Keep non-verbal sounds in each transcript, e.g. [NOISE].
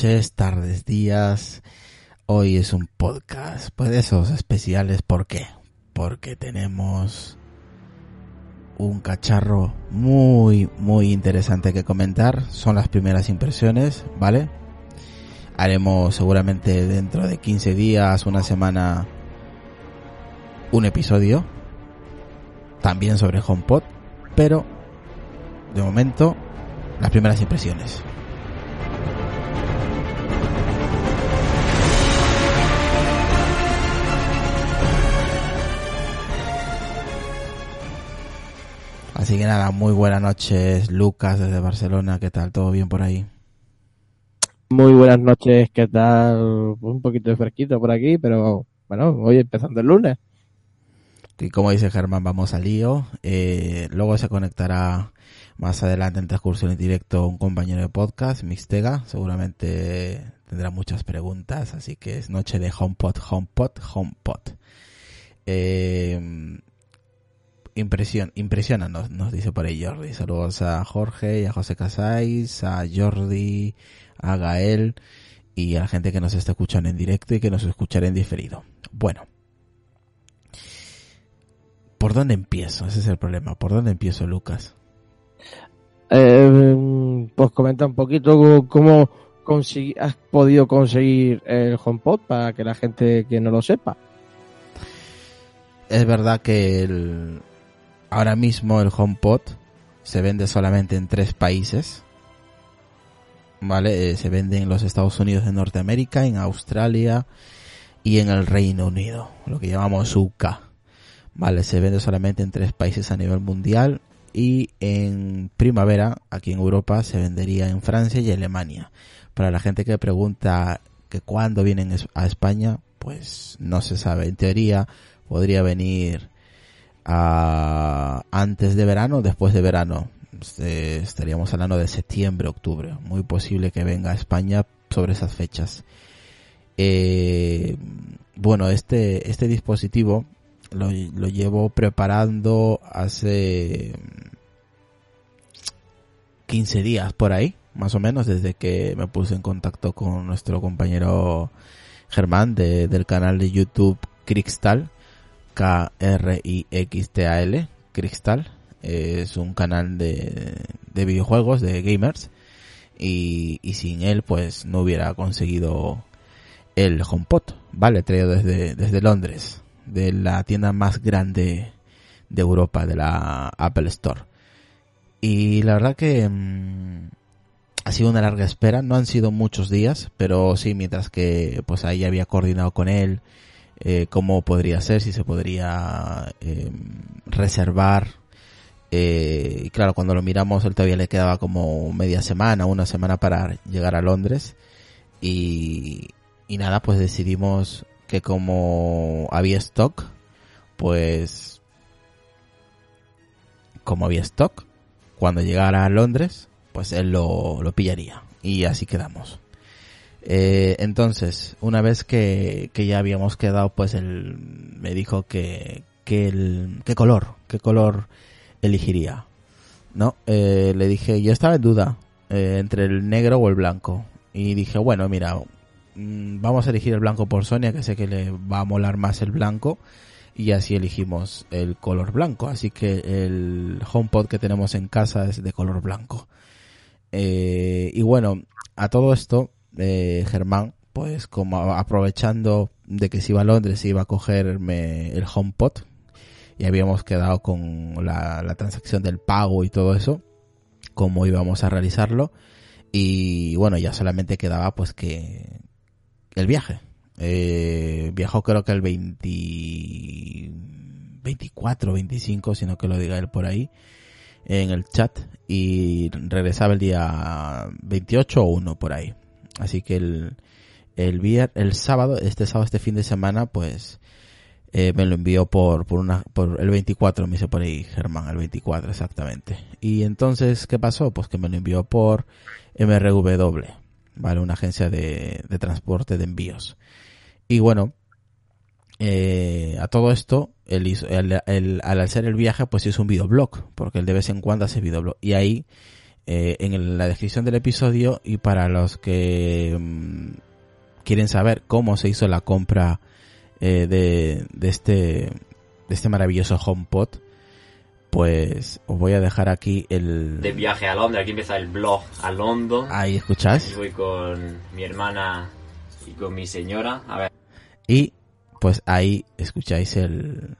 tardes, días. Hoy es un podcast, pues de esos especiales. ¿Por qué? Porque tenemos un cacharro muy, muy interesante que comentar. Son las primeras impresiones, ¿vale? Haremos seguramente dentro de 15 días, una semana, un episodio. También sobre HomePod. Pero, de momento, las primeras impresiones. Así que nada, muy buenas noches, Lucas desde Barcelona, ¿qué tal? ¿Todo bien por ahí? Muy buenas noches, ¿qué tal? Un poquito de fresquito por aquí, pero bueno, hoy empezando el lunes. Y como dice Germán, vamos al lío. Eh, luego se conectará más adelante en transcurso en directo un compañero de podcast, Mixtega. Seguramente tendrá muchas preguntas, así que es noche de HomePod, HomePod, HomePod. Eh, impresión, impresiona, nos, dice por ahí Jordi. Saludos a Jorge y a José Casais, a Jordi, a Gael y a la gente que nos está escuchando en directo y que nos escuchará en diferido. Bueno. ¿Por dónde empiezo? Ese es el problema. ¿Por dónde empiezo, Lucas? Eh, pues comenta un poquito cómo has podido conseguir el HomePod para que la gente que no lo sepa. Es verdad que el, ahora mismo el HomePod se vende solamente en tres países. ¿Vale? Eh, se vende en los Estados Unidos de Norteamérica, en Australia y en el Reino Unido, lo que llamamos UK. Vale, se vende solamente en tres países a nivel mundial y en primavera, aquí en Europa, se vendería en Francia y Alemania. Para la gente que pregunta que cuándo vienen a España, pues no se sabe. En teoría podría venir antes de verano o después de verano. Este, estaríamos hablando de septiembre, octubre. Muy posible que venga a España sobre esas fechas. Eh, bueno, este, este dispositivo lo, lo llevo preparando hace 15 días por ahí, más o menos, desde que me puse en contacto con nuestro compañero Germán de, del canal de YouTube Crystal K-R-I-X-T-A-L, Crystal. Es un canal de, de videojuegos, de gamers. Y, y, sin él, pues no hubiera conseguido el HomePod, ¿vale? Traído desde, desde Londres, de la tienda más grande de Europa, de la Apple Store. Y la verdad que mm, ha sido una larga espera, no han sido muchos días, pero sí, mientras que pues ahí había coordinado con él, eh, cómo podría ser, si se podría eh, reservar. Eh, y claro, cuando lo miramos, él todavía le quedaba como media semana, una semana para llegar a Londres. Y, y nada, pues decidimos que como había stock, pues como había stock, cuando llegara a Londres, pues él lo, lo pillaría. Y así quedamos. Eh, entonces, una vez que, que, ya habíamos quedado, pues él me dijo que, que el, qué color, qué color elegiría. ¿No? Eh, le dije, yo estaba en duda eh, entre el negro o el blanco. Y dije, bueno, mira, mm, vamos a elegir el blanco por Sonia, que sé que le va a molar más el blanco. Y así elegimos el color blanco. Así que el HomePod que tenemos en casa es de color blanco. Eh, y bueno, a todo esto, eh, Germán, pues como aprovechando de que se iba a Londres, iba a cogerme el HomePod y habíamos quedado con la, la transacción del pago y todo eso, cómo íbamos a realizarlo y bueno, ya solamente quedaba pues que el viaje. Eh, viajó creo que el 20, 24, 25, sino que lo diga él por ahí en el chat y regresaba el día 28 o 1 por ahí. Así que el, el, viernes, el sábado, este sábado, este fin de semana, pues eh, me lo envió por, por una, por el 24, me hizo por ahí Germán, el 24 exactamente. Y entonces, ¿qué pasó? Pues que me lo envió por MRW, ¿vale? Una agencia de, de transporte de envíos. Y bueno, eh, a todo esto, él hizo, el, al hacer el viaje, pues hizo un videoblog, porque él de vez en cuando hace videoblog. Y ahí eh, en la descripción del episodio y para los que mm, quieren saber cómo se hizo la compra eh, de, de, este, de este maravilloso HomePod, pues os voy a dejar aquí el... De viaje a Londres, aquí empieza el blog a London. Ahí escucháis. Voy con mi hermana y con mi señora. A ver. Y pues ahí escucháis el,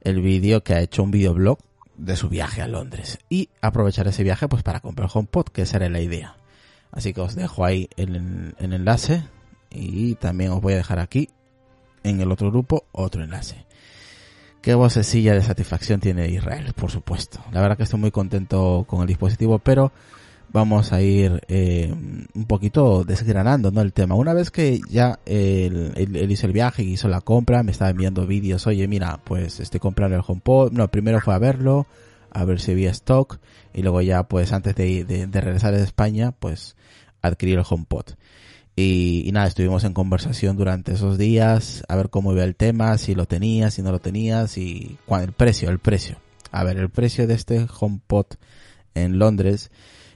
el vídeo que ha hecho un videoblog de su viaje a Londres. Y aprovechar ese viaje pues para comprar HomePod, que esa era la idea. Así que os dejo ahí el, el enlace y también os voy a dejar aquí en el otro grupo otro enlace. Qué vocecilla de satisfacción tiene Israel, por supuesto. La verdad que estoy muy contento con el dispositivo, pero vamos a ir eh, un poquito desgranando ¿no? el tema. Una vez que ya él, él, hizo el viaje hizo la compra, me estaba enviando vídeos, oye, mira, pues estoy comprando el HomePod. No, primero fue a verlo, a ver si había stock, y luego ya, pues antes de, de, de regresar a España, pues adquirí el HomePod. Y, y, nada, estuvimos en conversación durante esos días, a ver cómo iba el tema, si lo tenías, si no lo tenías, y cuál, el precio, el precio. A ver, el precio de este HomePod en Londres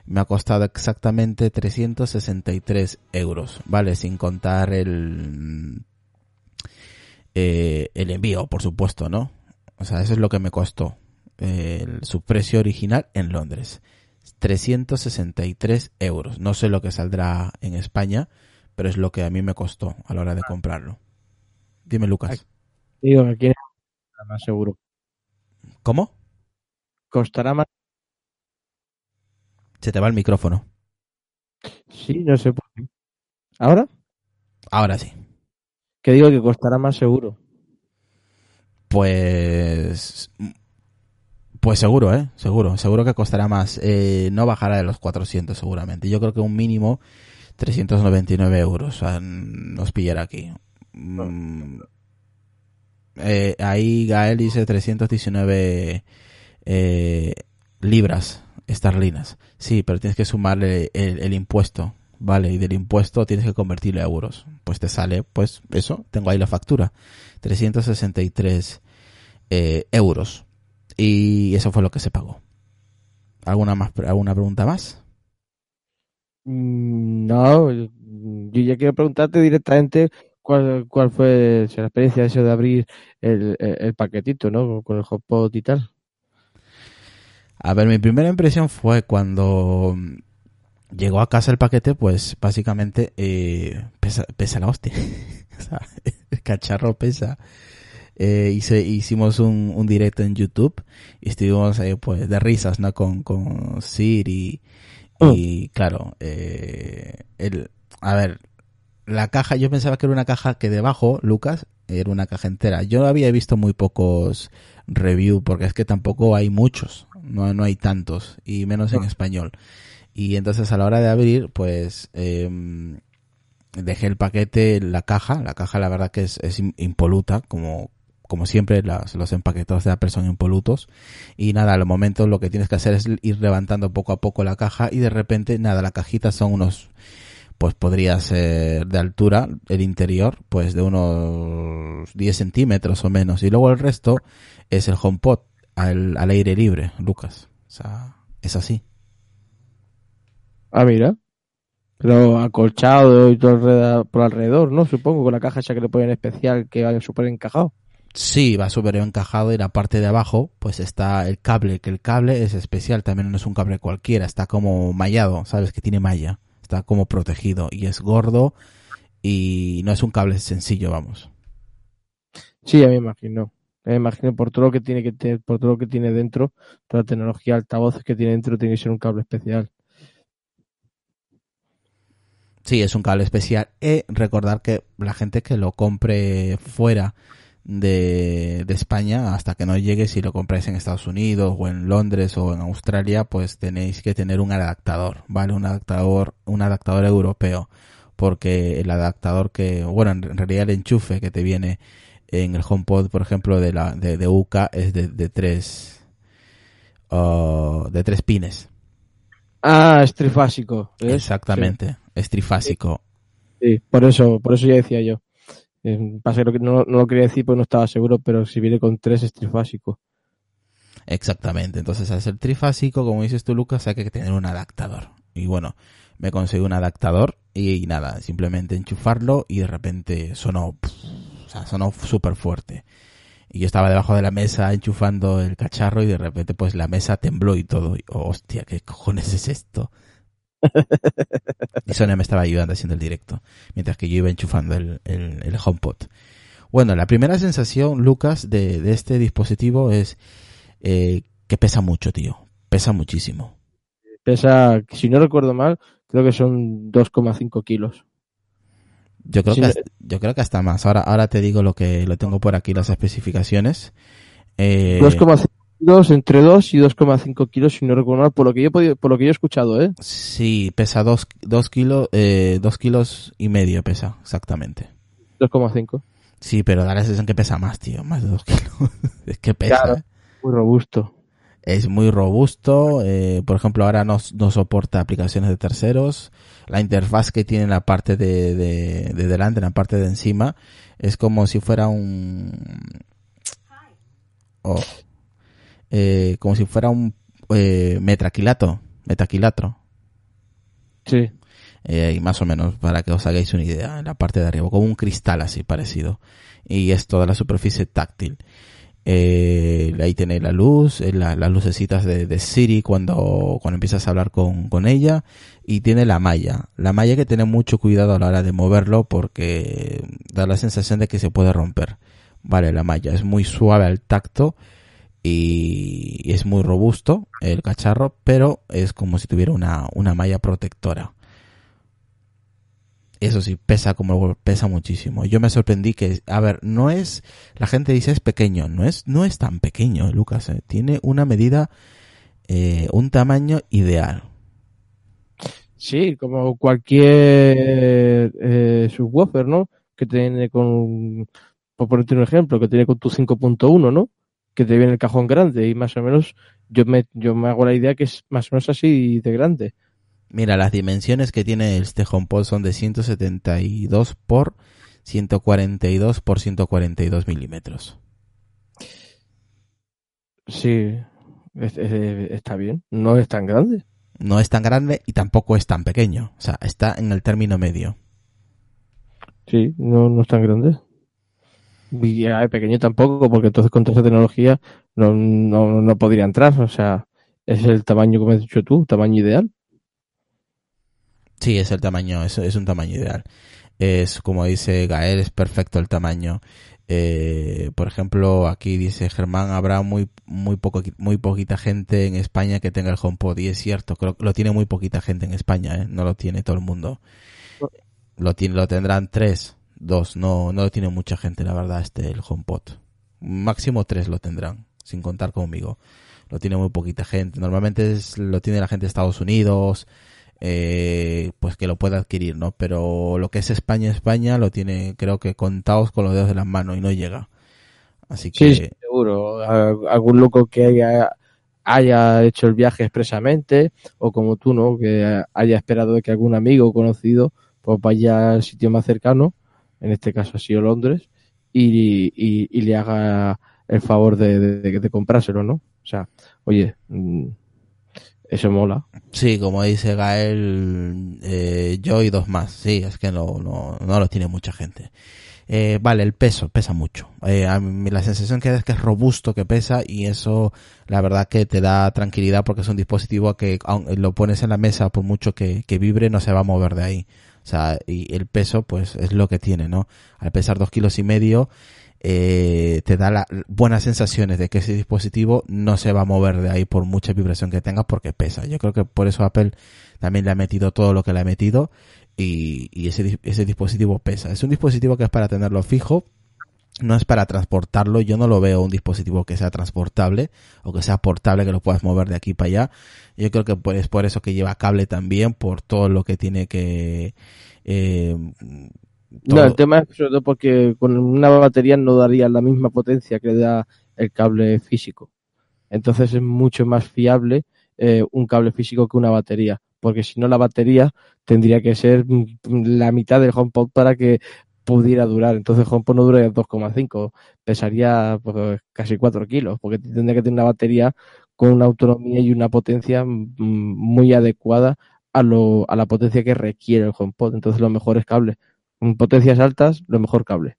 me ha costado exactamente 363 euros, ¿vale? Sin contar el, eh, el envío, por supuesto, ¿no? O sea, eso es lo que me costó. El, su precio original en Londres. 363 euros. No sé lo que saldrá en España, pero es lo que a mí me costó a la hora de comprarlo. Dime, Lucas. Digo, aquí costará más seguro. ¿Cómo? Costará más. Se te va el micrófono. Sí, no sé por qué. ¿Ahora? Ahora sí. Que digo que costará más seguro. Pues. Pues seguro, ¿eh? Seguro. Seguro que costará más. Eh, no bajará de los 400 seguramente. Yo creo que un mínimo 399 euros. Nos pillará aquí. Mm, eh, ahí Gael dice 319 eh, libras esterlinas. Sí, pero tienes que sumarle el, impuesto, ¿vale? Y del impuesto tienes que convertirlo a euros. Pues te sale, pues eso, tengo ahí la factura. 363 eh, euros. Y eso fue lo que se pagó. ¿Alguna más, alguna pregunta más? No, yo ya quiero preguntarte directamente cuál, fue la experiencia eso de abrir el, el, paquetito, ¿no? Con el hotspot y tal. A ver, mi primera impresión fue cuando llegó a casa el paquete, pues básicamente eh, pesa, pesa la hostia. [LAUGHS] o sea, el [LAUGHS] cacharro pesa. Eh, hice, hicimos un, un, directo en YouTube y estuvimos ahí pues de risas, ¿no? Con, con Siri y oh. claro, eh, el, a ver, la caja, yo pensaba que era una caja que debajo, Lucas, era una caja entera. Yo había visto muy pocos review porque es que tampoco hay muchos, no, no hay tantos y menos en español. Y entonces a la hora de abrir, pues eh, dejé el paquete, la caja, la caja la verdad que es, es impoluta, como, como siempre las, los empaquetados de Apple son impolutos y nada, al momento lo que tienes que hacer es ir levantando poco a poco la caja y de repente nada, la cajita son unos pues podría ser de altura el interior pues de unos 10 centímetros o menos y luego el resto es el HomePod al, al aire libre, Lucas, o sea, es así. Ah, mira. Pero acolchado y todo alrededor, por alrededor, ¿no? Supongo, con la caja esa que le ponen especial que vaya súper encajado. Sí, va súper encajado y la parte de abajo pues está el cable, que el cable es especial, también no es un cable cualquiera, está como mallado, sabes que tiene malla, está como protegido y es gordo y no es un cable sencillo, vamos. Sí, ya me imagino. Me imagino por todo lo que tiene que tener, por todo lo que tiene dentro, toda la tecnología altavoces que tiene dentro tiene que ser un cable especial. Sí, es un cable especial. Y recordar que la gente que lo compre fuera de, de, España hasta que no llegue si lo compráis en Estados Unidos o en Londres o en Australia pues tenéis que tener un adaptador vale un adaptador un adaptador europeo porque el adaptador que bueno en realidad el enchufe que te viene en el HomePod por ejemplo de la de, de UCA es de, de tres uh, de tres pines ah es trifásico ¿ves? exactamente sí. es trifásico sí por eso por eso ya decía yo Pasa que no, no, lo quería decir porque no estaba seguro, pero si viene con tres es trifásico. Exactamente. Entonces, al ser trifásico, como dices tú, Lucas, hay que tener un adaptador. Y bueno, me conseguí un adaptador y, nada, simplemente enchufarlo y de repente sonó, o sea, sonó súper fuerte. Y yo estaba debajo de la mesa enchufando el cacharro y de repente pues la mesa tembló y todo. Y, oh, hostia, ¿qué cojones es esto? Y Sonia me estaba ayudando haciendo el directo, mientras que yo iba enchufando el, el, el HomePod. Bueno, la primera sensación, Lucas, de, de este dispositivo es eh, que pesa mucho, tío. Pesa muchísimo. Pesa, si no recuerdo mal, creo que son 2,5 kilos. Yo creo, Sí, que hasta, yo creo que hasta más. Ahora, ahora te digo lo que lo tengo por aquí, las especificaciones. Eh, 2,5 kilos, entre 2 y 2,5 kilos, si no recuerdo mal, por lo que yo he podido, por lo que yo he escuchado, ¿eh? sí, pesa dos, dos kilos, eh, dos kilos y medio pesa, exactamente. 2,5. Sí, pero da la sensación que pesa más, tío, más de dos kilos. [LAUGHS] es que pesa. Claro. ¿eh? Muy robusto. Es muy robusto. eh, por ejemplo, ahora no, no soporta aplicaciones de terceros. La interfaz que tiene en la parte de, de, de delante, en la parte de encima, es como si fuera un... oh, eh, como si fuera un eh, metraquilato. Metaquilatro. Sí. Eh, y más o menos, para que os hagáis una idea, en la parte de arriba, como un cristal así parecido. Y es toda la superficie táctil. Eh, ahí tenéis la luz, eh, la- las lucecitas de, de Siri cuando, cuando empiezas a hablar con, con ella. Y tiene la malla. La malla hay que tener mucho cuidado a la hora de moverlo porque da la sensación de que se puede romper. Vale, la malla es muy suave al tacto y es muy robusto el cacharro, pero es como si tuviera una, una malla protectora. Eso sí, pesa como pesa muchísimo. Yo me sorprendí que, a ver, no es, la gente dice es pequeño, no es, no es tan pequeño, Lucas, eh. tiene una medida, eh, un tamaño ideal. Sí, como cualquier eh, subwoofer, ¿no? Que tiene con, por ponerte un ejemplo, que tiene con tu 5.1, ¿no? Que te viene el cajón grande y más o menos yo me, yo me hago la idea que es más o menos así de grande. Mira, las dimensiones que tiene este HomePod son de 172 por 142 por 142 milímetros. Sí, es- es- está bien. No es tan grande. No es tan grande y tampoco es tan pequeño. O sea, está en el término medio. Sí, no, no es tan grande. Y ya, pequeño tampoco, porque entonces con toda esa tecnología no, no, no podría entrar. O sea, es el tamaño, como has dicho tú, tamaño ideal. Sí, es el tamaño, es, es un tamaño ideal. Es, como dice Gael, es perfecto el tamaño. Eh, por ejemplo, aquí dice Germán, habrá muy, muy poco, muy poquita gente en España que tenga el HomePod. Y es cierto, creo que lo tiene muy poquita gente en España, ¿eh? No lo tiene todo el mundo. Lo tiene, lo tendrán tres, dos, no, no lo tiene mucha gente, la verdad, este, el HomePod. Máximo tres lo tendrán, sin contar conmigo. Lo tiene muy poquita gente. Normalmente es, lo tiene la gente de Estados Unidos, eh, pues que lo pueda adquirir, ¿no? Pero lo que es España, España lo tiene, creo que contados con los dedos de las manos y no llega. Así que, Sí, seguro. Algún loco que haya, haya hecho el viaje expresamente, o como tú, ¿no? Que haya esperado de que algún amigo o conocido pues vaya al sitio más cercano, en este caso ha sido Londres, y, y, y le haga el favor de, de, de comprárselo, ¿no? O sea, oye, mm, eso mola. sí, como dice Gael, eh, yo y dos más. Sí, es que no, no, no lo tiene mucha gente. Eh, vale, el peso, pesa mucho. Eh, la sensación que da es que es robusto, que pesa, y eso, la verdad que te da tranquilidad porque es un dispositivo que lo pones en la mesa, por mucho que, que vibre, no se va a mover de ahí. O sea, y el peso, pues, es lo que tiene, ¿no? Al pesar dos kilos y medio, eh, te da la, buenas sensaciones de que ese dispositivo no se va a mover de ahí por mucha vibración que tenga porque pesa. Yo creo que por eso Apple también le ha metido todo lo que le ha metido y, y ese, ese dispositivo pesa. Es un dispositivo que es para tenerlo fijo, no es para transportarlo. Yo no lo veo un dispositivo que sea transportable o que sea portable, que lo puedas mover de aquí para allá. Yo creo que es por eso que lleva cable también, por todo lo que tiene que... Eh, No, el tema es sobre todo porque con una batería no daría la misma potencia que da el cable físico. Entonces es mucho más fiable eh, un cable físico que una batería. Porque si no, la batería tendría que ser mm, la mitad del HomePod para que pudiera durar. Entonces HomePod no duraría 2,5, pesaría pues, casi 4 kilos, porque tendría que tener una batería con una autonomía y una potencia mm, muy adecuada a, lo, a la potencia que requiere el HomePod. Entonces lo mejor es cable. Con potencias altas, lo mejor cable.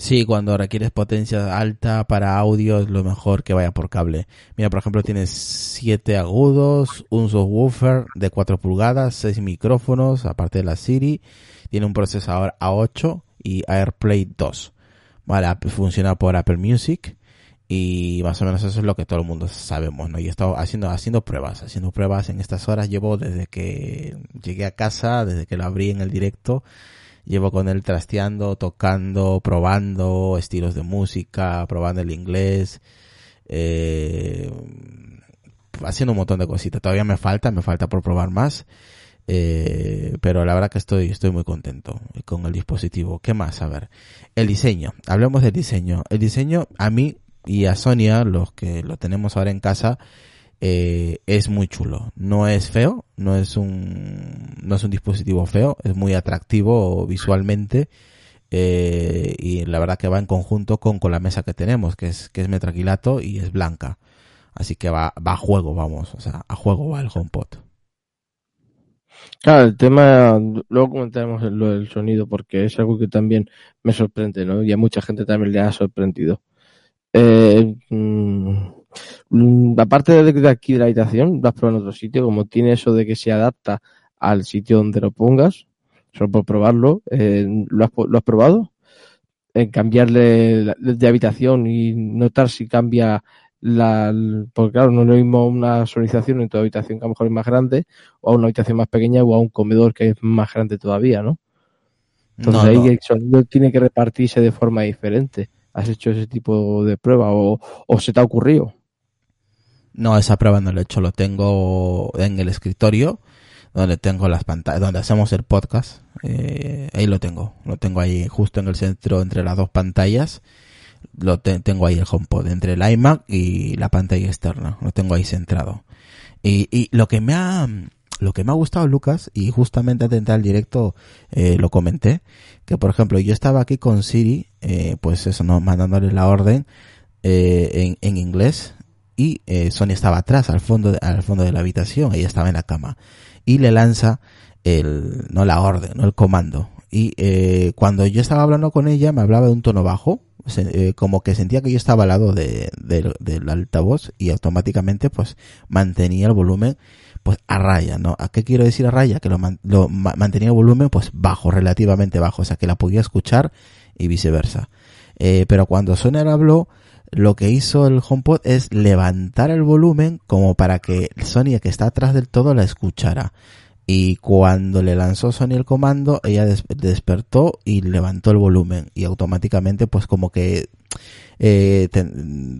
Sí, cuando requieres potencia alta para audio es lo mejor que vaya por cable. Mira, por ejemplo, tienes 7 agudos, un subwoofer de 4 pulgadas, 6 micrófonos, aparte de la Siri, tiene un procesador A8 y AirPlay 2. Vale, funciona por Apple Music y más o menos eso es lo que todo el mundo sabemos, ¿no? Y he estado haciendo, haciendo pruebas, haciendo pruebas en estas horas. Llevo desde que llegué a casa, desde que lo abrí en el directo, llevo con él trasteando, tocando, probando estilos de música, probando el inglés, eh, haciendo un montón de cositas. Todavía me falta, me falta por probar más. Eh, pero la verdad que estoy, estoy muy contento con el dispositivo. ¿Qué más? A ver, el diseño. Hablemos del diseño. El diseño a mí y a Sonia, los que lo tenemos ahora en casa, eh, es muy chulo. No es feo, no es un, no es un dispositivo feo, es muy atractivo visualmente. Eh, y la verdad que va en conjunto con, con la mesa que tenemos, que es, que es metraquilato y es blanca. Así que va, va a juego, vamos, o sea, a juego va el HomePod. Claro, el tema, luego comentaremos lo del sonido, porque es algo que también me sorprende, ¿no? Y a mucha gente también le ha sorprendido. Eh, mm, aparte de aquí de la habitación, lo has probado en otro sitio, como tiene eso de que se adapta al sitio donde lo pongas, solo por probarlo, eh, ¿lo, has, ¿lo has probado? En cambiarle de habitación y notar si cambia la, porque claro, no es lo mismo una sonorización en tu habitación que a lo mejor es más grande, o a una habitación más pequeña, o a un comedor que es más grande todavía, ¿no? Entonces ahí el sonido tiene que repartirse de forma diferente. ¿Has hecho ese tipo de prueba o, o se te ha ocurrido? No, esa prueba no la he hecho, lo tengo en el escritorio, donde tengo las pantallas, donde hacemos el podcast. Eh, ahí lo tengo, lo tengo ahí justo en el centro entre las dos pantallas. Lo tengo ahí el HomePod, entre el iMac y la pantalla externa, lo tengo ahí centrado. Y, y lo que me ha, lo que me ha gustado Lucas, y justamente antes al directo eh, lo comenté, que por ejemplo yo estaba aquí con Siri, eh, pues eso, no mandándole la orden eh, en, inglés, y eh, Sonia estaba atrás, al fondo, de, al fondo de la habitación, ella estaba en la cama y le lanza el, no la orden, no el comando. Y eh, cuando yo estaba hablando con ella me hablaba de un tono bajo, eh, como que sentía que yo estaba al lado de, del altavoz y automáticamente pues mantenía el volumen pues a raya, ¿no? ¿A qué quiero decir a raya? Que lo, mantenía el volumen pues bajo, relativamente bajo, o sea que la podía escuchar y viceversa. Eh, pero cuando Sonia habló, lo que hizo el HomePod es levantar el volumen como para que Sony que está atrás del todo la escuchara. Y cuando le lanzó Sony el comando, ella despertó y levantó el volumen. Y automáticamente, pues como que eh,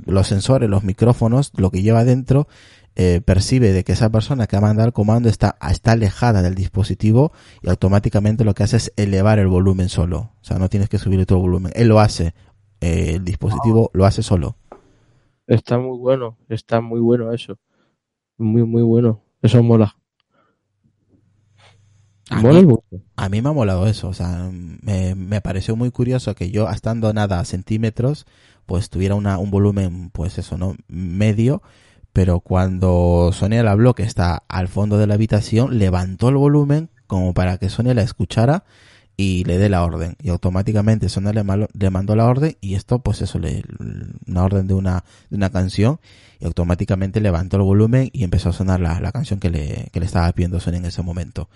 los sensores, los micrófonos, lo que lleva dentro, eh, percibe de que esa persona que ha mandado el comando está, está alejada del dispositivo y automáticamente lo que hace es elevar el volumen solo. O sea, no tienes que subir todo el volumen. Él lo hace eh, el dispositivo lo hace solo. Está muy bueno, está muy bueno eso. Muy, muy bueno. Eso mola. A, mí, a mí, me ha molado eso, o sea, me, me, pareció muy curioso que yo, estando nada a centímetros, pues tuviera una, un volumen, pues eso, ¿no? Medio, pero cuando Sonia le habló que está al fondo de la habitación, levantó el volumen como para que Sonia la escuchara y le dé la orden. Y automáticamente Sonia le, le mandó la orden y esto pues eso le una orden de una de una canción y automáticamente levantó el volumen y empezó a sonar la, la canción que le, que le estaba pidiendo Sonia en ese momento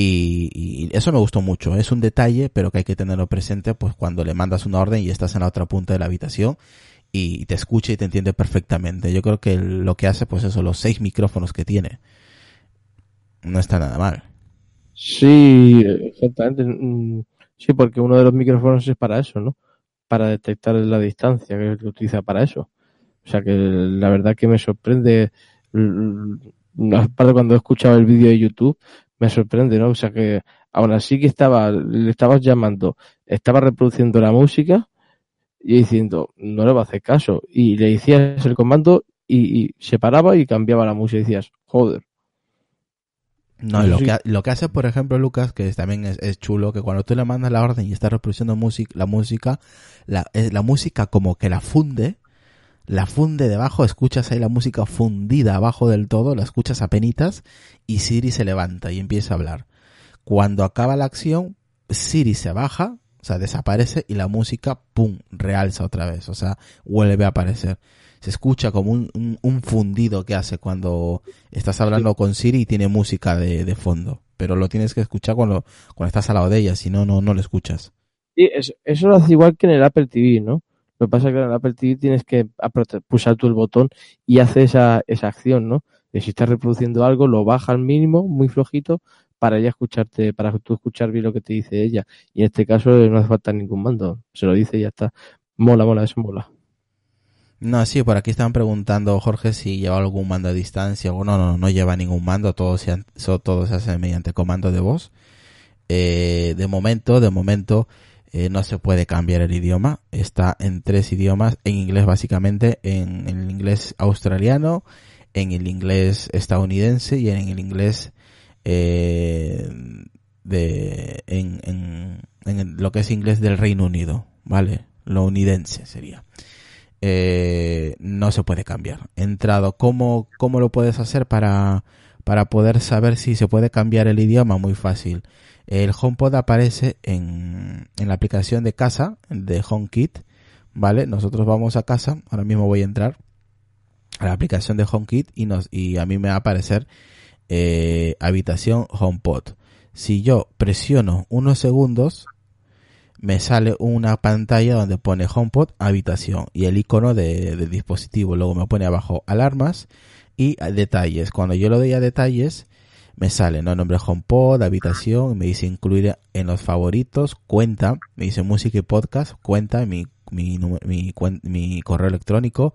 y, eso me gustó mucho es un detalle pero que hay que tenerlo presente pues cuando le mandas una orden y estás en la otra punta de la habitación y te escucha y te entiende perfectamente yo creo que lo que hace pues eso los seis micrófonos que tiene no está nada mal Sí, exactamente. Mm, sí, porque uno de los micrófonos es para eso, ¿no? Para detectar la distancia, que utiliza para eso. O sea que la verdad que me sorprende, aparte cuando he escuchado el vídeo de YouTube, me sorprende, ¿no? O sea que aún así que estaba, le estabas llamando, estaba reproduciendo la música y diciendo, no le va a hacer caso. Y le decías el comando y, y se paraba y cambiaba la música y decías, joder. No, lo sí. que, lo que hace, por ejemplo, Lucas, que también es, es chulo, que cuando tú le mandas la orden y está reproduciendo música, la música, la, es- la música como que la funde, la funde debajo, escuchas ahí la música fundida abajo del todo, la escuchas a penitas y Siri se levanta y empieza a hablar. Cuando acaba la acción, Siri se baja, o sea, desaparece y la música, pum, realza otra vez, o sea, vuelve a aparecer. Se escucha como un, un, un fundido que hace cuando estás hablando con Siri y tiene música de, de fondo. Pero lo tienes que escuchar cuando, cuando estás al lado de ella, si no, no, no lo escuchas. Sí, eso, eso lo hace igual que en el Apple TV, ¿no? Lo que pasa es que en el Apple TV tienes que pulsar tú el botón y hace esa, esa acción, ¿no? De si estás reproduciendo algo, lo baja al mínimo, muy flojito, para ella escucharte, para tú escuchar bien lo que te dice ella. Y en este caso eh, no hace falta ningún mando. Se lo dice y ya está. Mola, mola, eso mola. No, sí, por aquí estaban preguntando, Jorge, si lleva algún mando a distancia. O no, no, lleva ningún mando, todo se, todo se hace mediante comando de voz. Eh, de momento, de momento, eh, no se puede cambiar el idioma. Está en tres idiomas, en inglés básicamente, en, el inglés australiano, en el inglés estadounidense y en el inglés eh, de en, en, en lo que es inglés del Reino Unido, ¿vale? Lo unidense sería. Eh, no se puede cambiar. Entrado, ¿cómo, cómo lo puedes hacer para, para poder saber si se puede cambiar el idioma? Muy fácil. El HomePod aparece en, en la aplicación de casa, de HomeKit, ¿vale? Nosotros vamos a casa, ahora mismo voy a entrar a la aplicación de HomeKit y, nos, y a mí me va a aparecer eh, habitación HomePod. Si yo presiono unos segundos, me sale una pantalla donde pone HomePod habitación y el icono de, dispositivo. Luego me pone abajo alarmas y detalles. Cuando yo lo doy a detalles, me sale ¿no? nombre HomePod, habitación, me dice incluir en los favoritos, cuenta, me dice música y podcast, cuenta, mi, mi, mi, mi correo electrónico.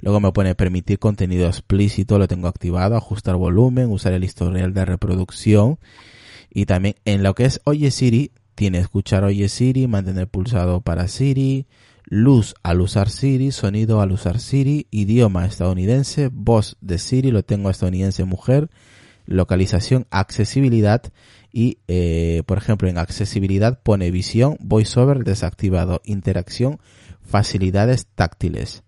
Luego me pone permitir contenido explícito, lo tengo activado, ajustar volumen, usar el historial de reproducción. Y también en lo que es Oye Siri, tiene escuchar Oye Siri, mantener pulsado para Siri, luz al usar Siri, sonido al usar Siri, idioma estadounidense, voz de Siri, lo tengo estadounidense mujer, localización, accesibilidad y, eh, por ejemplo, en accesibilidad pone visión, voiceover desactivado, interacción, facilidades táctiles.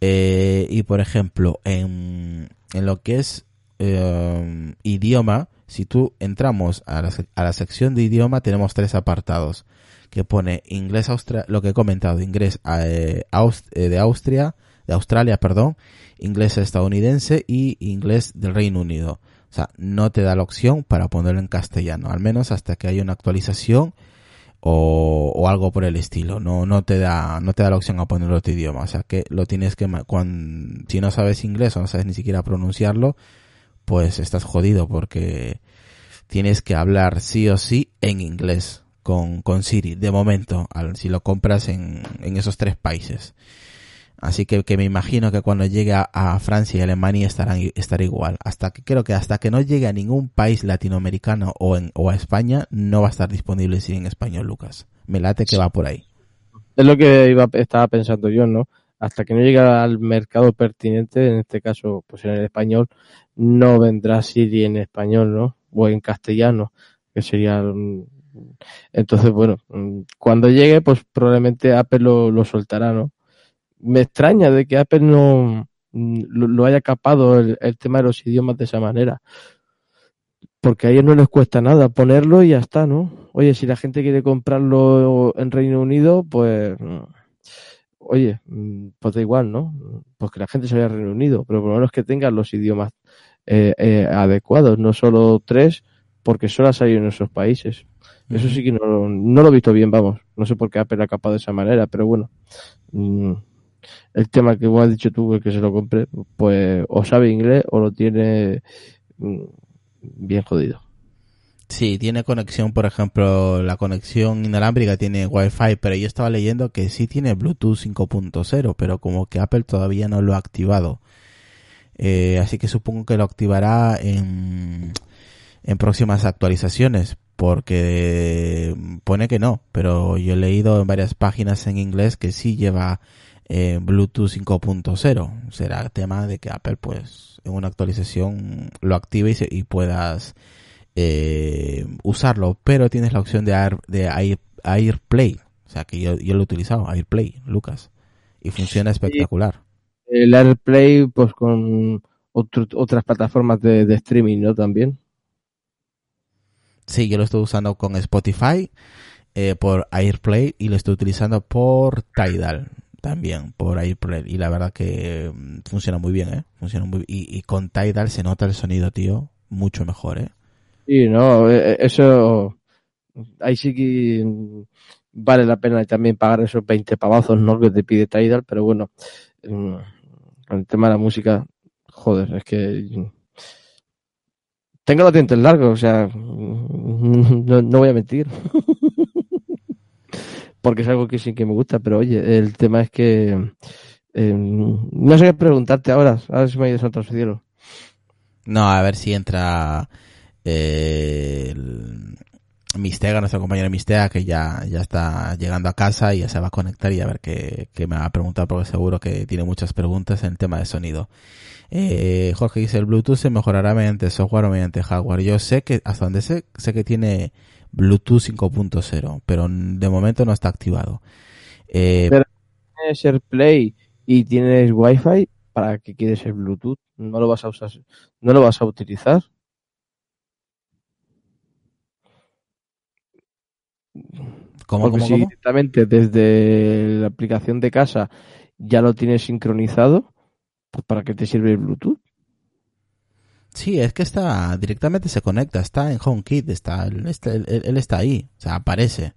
Eh, y por ejemplo, en, en lo que es eh, idioma, si tú entramos a la, a la sección de idioma, tenemos tres apartados que pone inglés Austra lo que he comentado, inglés eh, eh, de Austria, de Australia, perdón, inglés estadounidense y inglés del Reino Unido. O sea, no te da la opción para ponerlo en castellano, al menos hasta que haya una actualización o, o algo por el estilo. No, no te da, no te da la opción a ponerlo otro idioma. O sea que lo tienes que, ma- cuan- si no sabes inglés o no sabes ni siquiera pronunciarlo, pues estás jodido porque tienes que hablar sí o sí en inglés con, con Siri, de momento, al, si lo compras en, en esos tres países. Así que, que me imagino que cuando llegue a, a Francia y Alemania estarán, estará igual. Hasta que creo que hasta que no llegue a ningún país latinoamericano o, en, o a España, no va a estar disponible Siri en español, Lucas. Me late que va por ahí. Es lo que iba, estaba pensando yo, ¿no? Hasta que no llegue al mercado pertinente, en este caso, pues en el español, no vendrá Siri en español, ¿no? O en castellano, que sería... mm, Entonces, bueno, mm, cuando llegue, pues probablemente Apple lo, lo soltará, ¿no? Me extraña de que Apple no mm, lo, lo haya capado el, el tema de los idiomas de esa manera. Porque a ellos no les cuesta nada ponerlo y ya está, ¿no? Oye, si la gente quiere comprarlo en Reino Unido, pues, mm, oye, mm, pues da igual, ¿no? Pues que la gente se vaya a Reino Unido, pero por lo menos que tengan los idiomas eh, eh, adecuados, no solo tres, porque solo ha salido en esos países. Eso sí que no, lo- no lo he visto bien, vamos. No sé por qué Apple ha capado de esa manera, pero bueno. Mm, el tema que has dicho tú, que se lo compre, pues o sabe inglés o lo tiene mm, bien jodido. Sí, tiene conexión, por ejemplo, la conexión inalámbrica tiene Wi-Fi, pero yo estaba leyendo que sí tiene Bluetooth 5.0, pero como que Apple todavía no lo ha activado. Eh, así que supongo que lo activará en, en próximas actualizaciones, porque pone que no, pero yo he leído en varias páginas en inglés que sí lleva eh, Bluetooth 5.0. Será tema de que Apple, pues, en una actualización lo active y, se- y puedas eh, usarlo. Pero tienes la opción de, Air, de Air- AirPlay. O sea, que yo, yo lo he utilizado, AirPlay, Lucas. Y funciona espectacular. El AirPlay, pues con otro- otras plataformas de, de streaming, ¿no? También. Sí, yo lo estoy usando con Spotify, eh, por AirPlay y lo estoy utilizando por Tidal también, por AirPlay. Y la verdad que mm, funciona muy bien, ¿eh? Funciona muy y, con Tidal se nota el sonido, tío, mucho mejor, ¿eh? Sí, no, eh, eso. Ahí sí que mm, vale la pena también pagar esos 20 pavazos, ¿no? Que te pide Tidal, pero bueno, mm, el tema de la música, joder, es que. Tengo los dientes largos, o sea, [LAUGHS] no, no voy a mentir. [LAUGHS] Porque es algo que sí que me gusta, pero oye, el tema es que. eh, no sé qué preguntarte ahora, a ver si me ha ido a otro cielo. No, a ver si entra eh, el Mistega, nuestro compañero Mistega, que ya, ya está llegando a casa y ya se va a conectar y a ver qué, qué me va a preguntar, porque seguro que tiene muchas preguntas en el tema de sonido. Eh, Jorge dice, el Bluetooth se mejorará mediante software o mediante hardware. Yo sé que, hasta donde sé, sé que tiene Bluetooth 5.0, pero de momento no está activado. Eh, Pero- tienes AirPlay y tienes Wi-Fi, ¿para qué quieres el Bluetooth? No lo vas a usar, no lo vas a utilizar. ¿Cómo, Porque cómo, si cómo? directamente desde la aplicación de casa ya lo tienes sincronizado, pues ¿para qué te sirve el Bluetooth? Sí, es que está directamente se conecta, está en HomeKit, está, él, está- él- está ahí, o sea, aparece,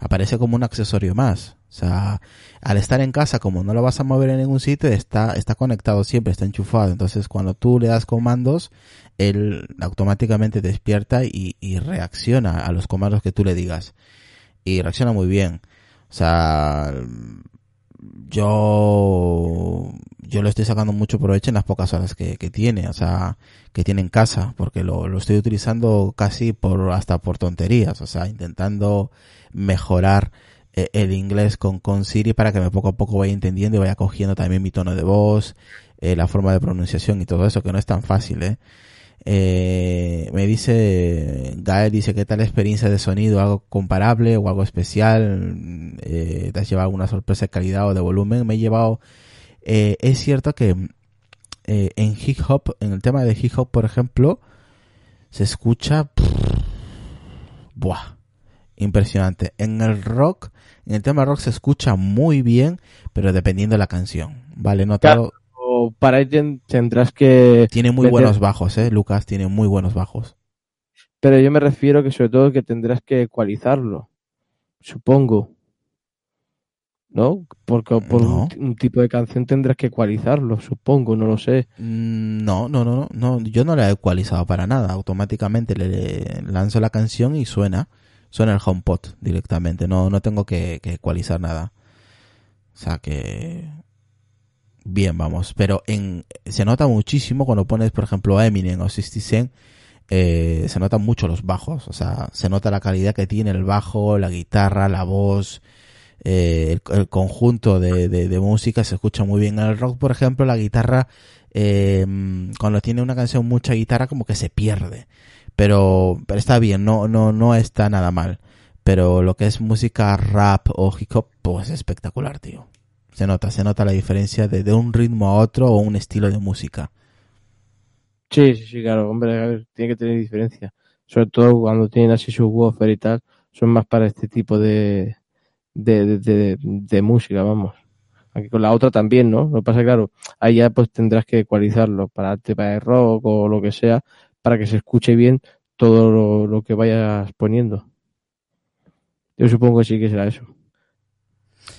aparece como un accesorio más. O sea, al estar en casa, como no lo vas a mover en ningún sitio, está, está conectado siempre, está enchufado. Entonces, cuando tú le das comandos, él automáticamente despierta y, y reacciona a los comandos que tú le digas. Y reacciona muy bien. O sea, yo, yo lo estoy sacando mucho provecho en las pocas horas que, que tiene, o sea, que tiene en casa, porque lo, lo estoy utilizando casi por, hasta por tonterías, o sea, intentando mejorar eh, el inglés con, con Siri para que me poco a poco vaya entendiendo y vaya cogiendo también mi tono de voz, eh, la forma de pronunciación y todo eso, que no es tan fácil, eh. Eh, me dice, Gael dice, ¿qué tal la experiencia de sonido? ¿Algo comparable o algo especial? Eh, ¿Te has llevado alguna sorpresa de calidad o de volumen? Me he llevado, eh, es cierto que eh, en hip hop, en el tema de hip hop, por ejemplo, se escucha, buah, impresionante. En el rock, en el tema rock se escucha muy bien, pero dependiendo de la canción, ¿vale? He notado, Para ello ten- tendrás que... tiene muy meter- buenos bajos, ¿eh? Lucas tiene muy buenos bajos. Pero yo me refiero que sobre todo que tendrás que ecualizarlo, supongo. ¿No? Porque por No. un, un tipo de canción tendrás que ecualizarlo, supongo, no lo sé. Mm, No, no, no, no, no, yo no la he ecualizado para nada. Automáticamente le, le lanzo la canción y suena, suena el HomePod directamente. No, no tengo que, que ecualizar nada. O sea que bien, vamos. Pero en se nota muchísimo cuando pones, por ejemplo, Eminem o 60 Cent. Eh, se notan mucho los bajos, o sea, se nota la calidad que tiene el bajo, la guitarra, la voz, eh, el, conjunto de, de, música se escucha muy bien. En el rock, por ejemplo, la guitarra, eh, cuando tiene una canción mucha guitarra, como que se pierde. Pero, pero está bien, no, no, no está nada mal. Pero lo que es música rap o hip hop, pues es espectacular, tío. Se nota, se nota la diferencia de, de un ritmo a otro o un estilo de música. Sí, sí, sí, claro, hombre, tiene que tener diferencia. Sobre todo cuando tienen así su woofer y tal, son más para este tipo de, de, de, música, vamos. Aquí con la otra también, ¿no? Lo que pasa, claro, ahí ya pues tendrás que ecualizarlo para el tema de rock o lo que sea, para que se escuche bien todo lo, lo que vayas poniendo. Yo supongo que sí que será eso.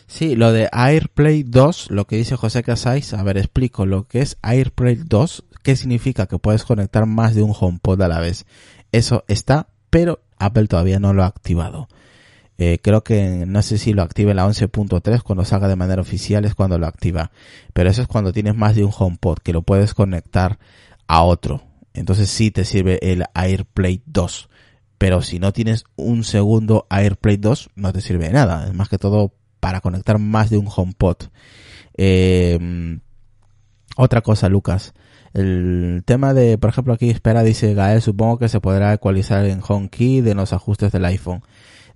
Sí, lo de AirPlay 2, lo que dice José Casais, a ver, explico lo que es AirPlay 2, qué significa que puedes conectar más de un HomePod a la vez. Eso está, pero Apple todavía no lo ha activado. Eh, creo que no sé si lo active la 11.3 cuando salga de manera oficial es cuando lo activa. Pero eso es cuando tienes más de un HomePod que lo puedes conectar a otro. Entonces sí te sirve el AirPlay 2. Pero si no tienes un segundo AirPlay 2 no te sirve nada. Es más que todo para conectar más de un HomePod. Eh, otra cosa, Lucas. El tema de, por ejemplo, aquí espera, dice Gael, supongo que se podrá ecualizar en HomeKit en los ajustes del iPhone.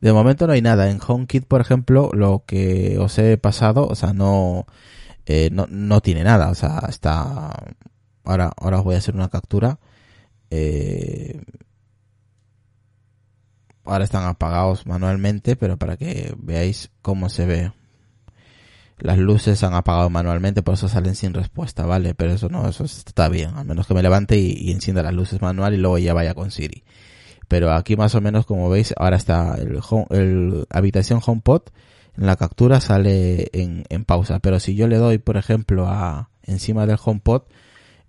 De momento no hay nada. En HomeKit, por ejemplo, lo que os he pasado, o sea, no, eh, no, no tiene nada. O sea, está... Ahora, ahora os voy a hacer una captura. Eh, ahora están apagados manualmente, pero para que veáis cómo se ve. Las luces han apagado manualmente, por eso salen sin respuesta, ¿vale? Pero eso no, eso está bien, a menos que me levante y, y encienda las luces manual y luego ya vaya con Siri. Pero aquí más o menos, como veis, ahora está el, home, el habitación HomePod, en la captura sale en, en pausa. Pero si yo le doy, por ejemplo, a encima del HomePod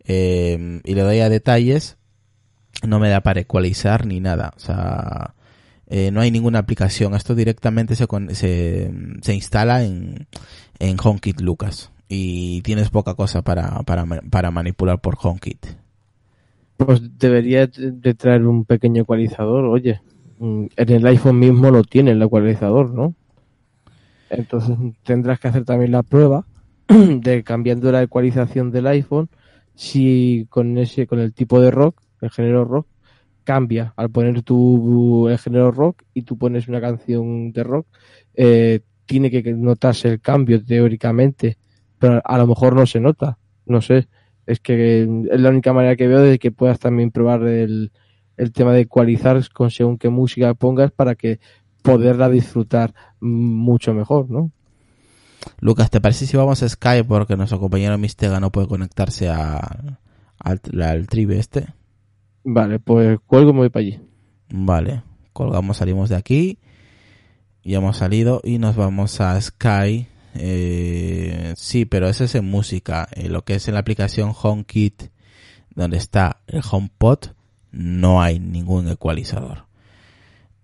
eh, y le doy a detalles, no me da para ecualizar ni nada. O sea, eh, no hay ninguna aplicación. Esto directamente se, se, se instala en, en HomeKit Lucas. Y tienes poca cosa para, para, para manipular por HomeKit. Pues debería de traer un pequeño ecualizador, oye. En el iPhone mismo lo tiene el ecualizador, ¿no? Entonces tendrás que hacer también la prueba [CLEARS THROAT] de cambiando la ecualización del iPhone si con ese con el tipo de rock, el género rock, cambia al poner tu el género rock y tú pones una canción de rock, eh, tiene que notarse el cambio teóricamente, pero a lo mejor no se nota, no sé. Es que es la única manera que veo de que puedas también probar el, el tema de ecualizar con según qué música pongas para que poderla disfrutar mucho mejor, ¿no? Lucas, ¿te parece si vamos a Skype porque nuestro compañero Mistega no puede conectarse a, al, al tribe este? Vale, pues cuelgo y me voy para allí. Vale, colgamos, salimos de aquí. Ya hemos salido y nos vamos a Sky. Eh, sí, pero eso es en música. Eh, lo que es en la aplicación HomeKit, donde está el HomePod, no hay ningún ecualizador.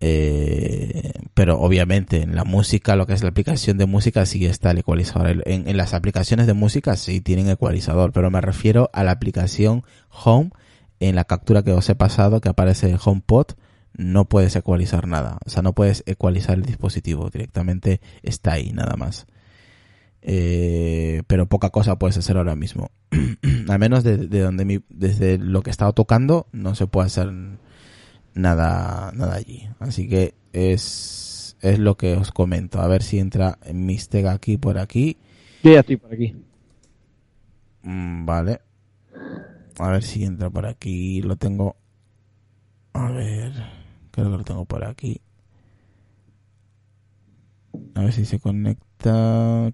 Eh, pero obviamente en la música, lo que es la aplicación de música, sí está el ecualizador. En, en, las aplicaciones de música sí tienen ecualizador, pero me refiero a la aplicación Home. En la captura que os he pasado, que aparece HomePod, no puedes ecualizar nada. O sea, no puedes ecualizar el dispositivo. Directamente está ahí, nada más. Eh, pero poca cosa puedes hacer ahora mismo. [CLEARS THROAT] Al menos de, de donde mi, desde lo que he estado tocando, no se puede hacer nada, nada allí. Así que es, es lo que os comento. A ver si entra Mistega aquí por aquí. Yo ya estoy por aquí. Mm, vale. A ver si entra por aquí. Lo tengo. A ver. Creo que lo tengo por aquí. A ver si se conecta.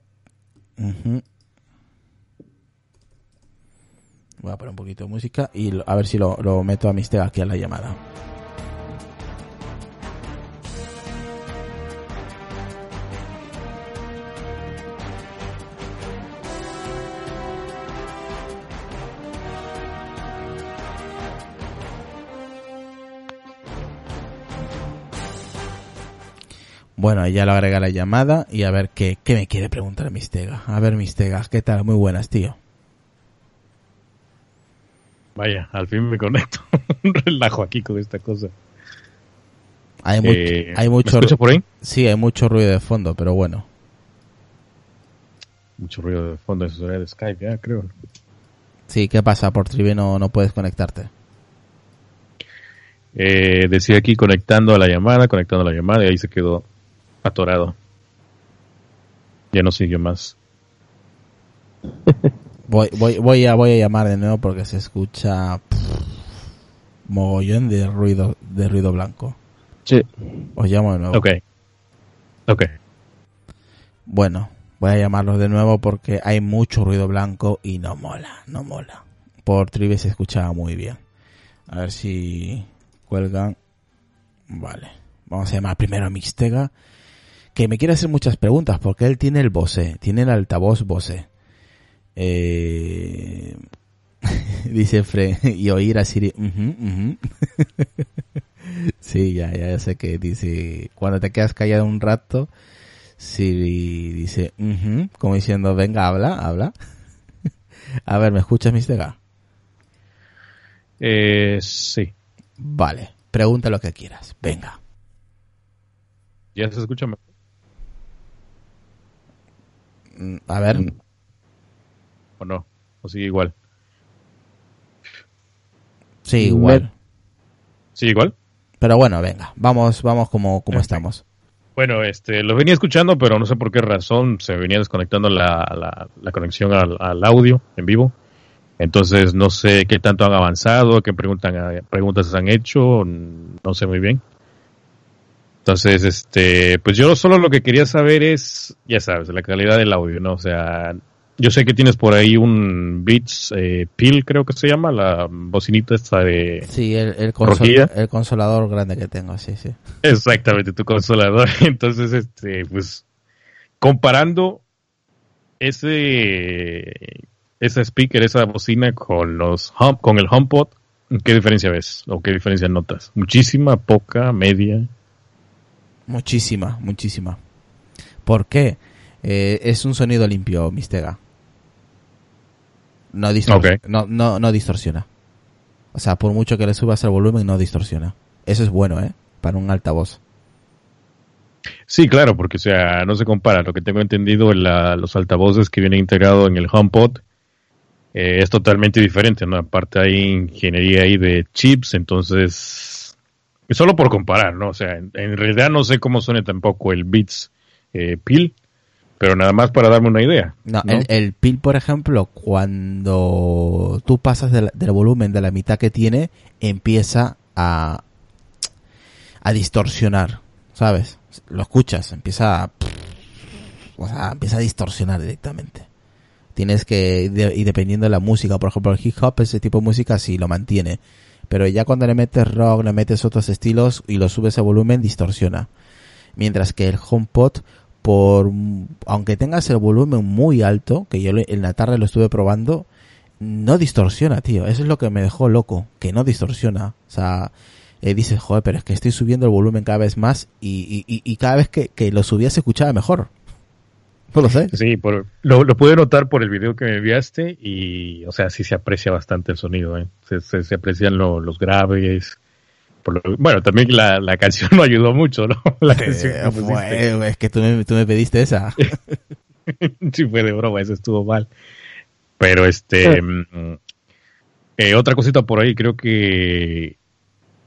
Uh. Voy a poner un poquito de música y a ver si lo, lo meto a Mistega aquí a la llamada. Bueno, ya lo agrega la llamada y a ver qué, qué me quiere preguntar Mistega. A ver, Mistega, ¿qué tal? Muy buenas, tío. Vaya, al fin me conecto. [LAUGHS] Un relajo aquí con esta cosa. Hay, mu Eh, hay mucho ¿me escuchas por ahí? Sí, hay mucho ruido de fondo, pero bueno. Mucho ruido de fondo, eso sería de Skype, ya creo. Sí, ¿qué pasa? Por Tribe no, no puedes conectarte. Eh, decía aquí conectando a la llamada, conectando a la llamada y ahí se quedó atorado. Ya no siguió más. [LAUGHS] Voy, voy, voy a, voy a llamar de nuevo porque se escucha pff, mogollón de ruido, de ruido blanco. Sí. Os llamo de nuevo. Ok. Ok. Bueno, voy a llamarlos de nuevo porque hay mucho ruido blanco y no mola, no mola. Por Tribe se escuchaba muy bien. A ver si cuelgan. Vale. Vamos a llamar primero a Mixtega. Que me quiere hacer muchas preguntas porque él tiene el Bose, tiene el altavoz Bose. Eh... [LAUGHS] Dice Fre y oír a Siri. Uh -huh, uh -huh. sí, ya, ya sé que dice. Cuando te quedas callado un rato, Siri dice, uh -huh, como diciendo, venga, habla, habla. [LAUGHS] a ver, ¿me escuchas, Mistega? Eh, sí. Vale, pregunta lo que quieras, venga. ¿Ya se escucha mejor? A ver. ¿O no? ¿O sigue igual? Sí, igual. ¿Sigue igual? Pero bueno, venga, vamos, vamos como, como Perfecto. estamos. Bueno, este, lo venía escuchando, pero no sé por qué razón se venía desconectando la, la, la conexión al, al audio en vivo. Entonces no sé qué tanto han avanzado, qué preguntan, preguntas han hecho, no sé muy bien. Entonces, este, pues yo solo lo que quería saber es, ya sabes, la calidad del audio, ¿no? O sea, yo sé que tienes por ahí un Beats eh, Pill, creo que se llama, la bocinita esta de... Sí, el, el, consol- el consolador grande que tengo, sí, sí. Exactamente, tu consolador. [LAUGHS] Entonces, este, pues, comparando ese, esa speaker, esa bocina con los home, con el HomePod, ¿qué diferencia ves? ¿O qué diferencia notas? ¿Muchísima, poca, media? Muchísima, muchísima. ¿Por qué? Eh, es un sonido limpio, Mistega. No, distor- no, no, no distorsiona. O sea, por mucho que le subas el volumen, no distorsiona. Eso es bueno, ¿eh? Para un altavoz. Sí, claro, porque, o sea, no se compara. Lo que tengo entendido, la- los altavoces que vienen integrados en el HomePod eh, es totalmente diferente, ¿no? Aparte hay ingeniería ahí de chips, entonces, solo por comparar, ¿no? O sea, en, en realidad no sé cómo suena tampoco el Beats eh, Pill, pero nada más para darme una idea. No, ¿no? El, el PIL, por ejemplo, cuando tú pasas del, del volumen de la mitad que tiene, empieza a, a distorsionar, ¿sabes? Lo escuchas, empieza a, o sea, empieza a distorsionar directamente. Tienes que, y dependiendo de la música, por ejemplo, el hip hop, ese tipo de música sí lo mantiene. Pero ya cuando le metes rock, le metes otros estilos y lo subes a volumen, distorsiona. Mientras que el HomePod, por, aunque tengas el volumen muy alto, que yo en la tarde lo estuve probando, no distorsiona, tío. Eso es lo que me dejó loco, que no distorsiona. O sea, eh, dices, joder, pero es que estoy subiendo el volumen cada vez más y, y, y- y cada vez que, que lo subía se escuchaba mejor. No lo sé. Sí, por, lo, lo pude notar por el video que me enviaste y, o sea, sí se aprecia bastante el sonido, ¿eh? Se, se, se aprecian lo- los graves. Por lo- bueno, también la, la [LAUGHS] canción no ayudó mucho, ¿no? [LAUGHS] La canción Eh, que pusiste. fue- es que tú me, tú me pediste esa. [LAUGHS] sí fue de broma, eso estuvo mal. Pero este, mm, eh, otra cosita por ahí, creo que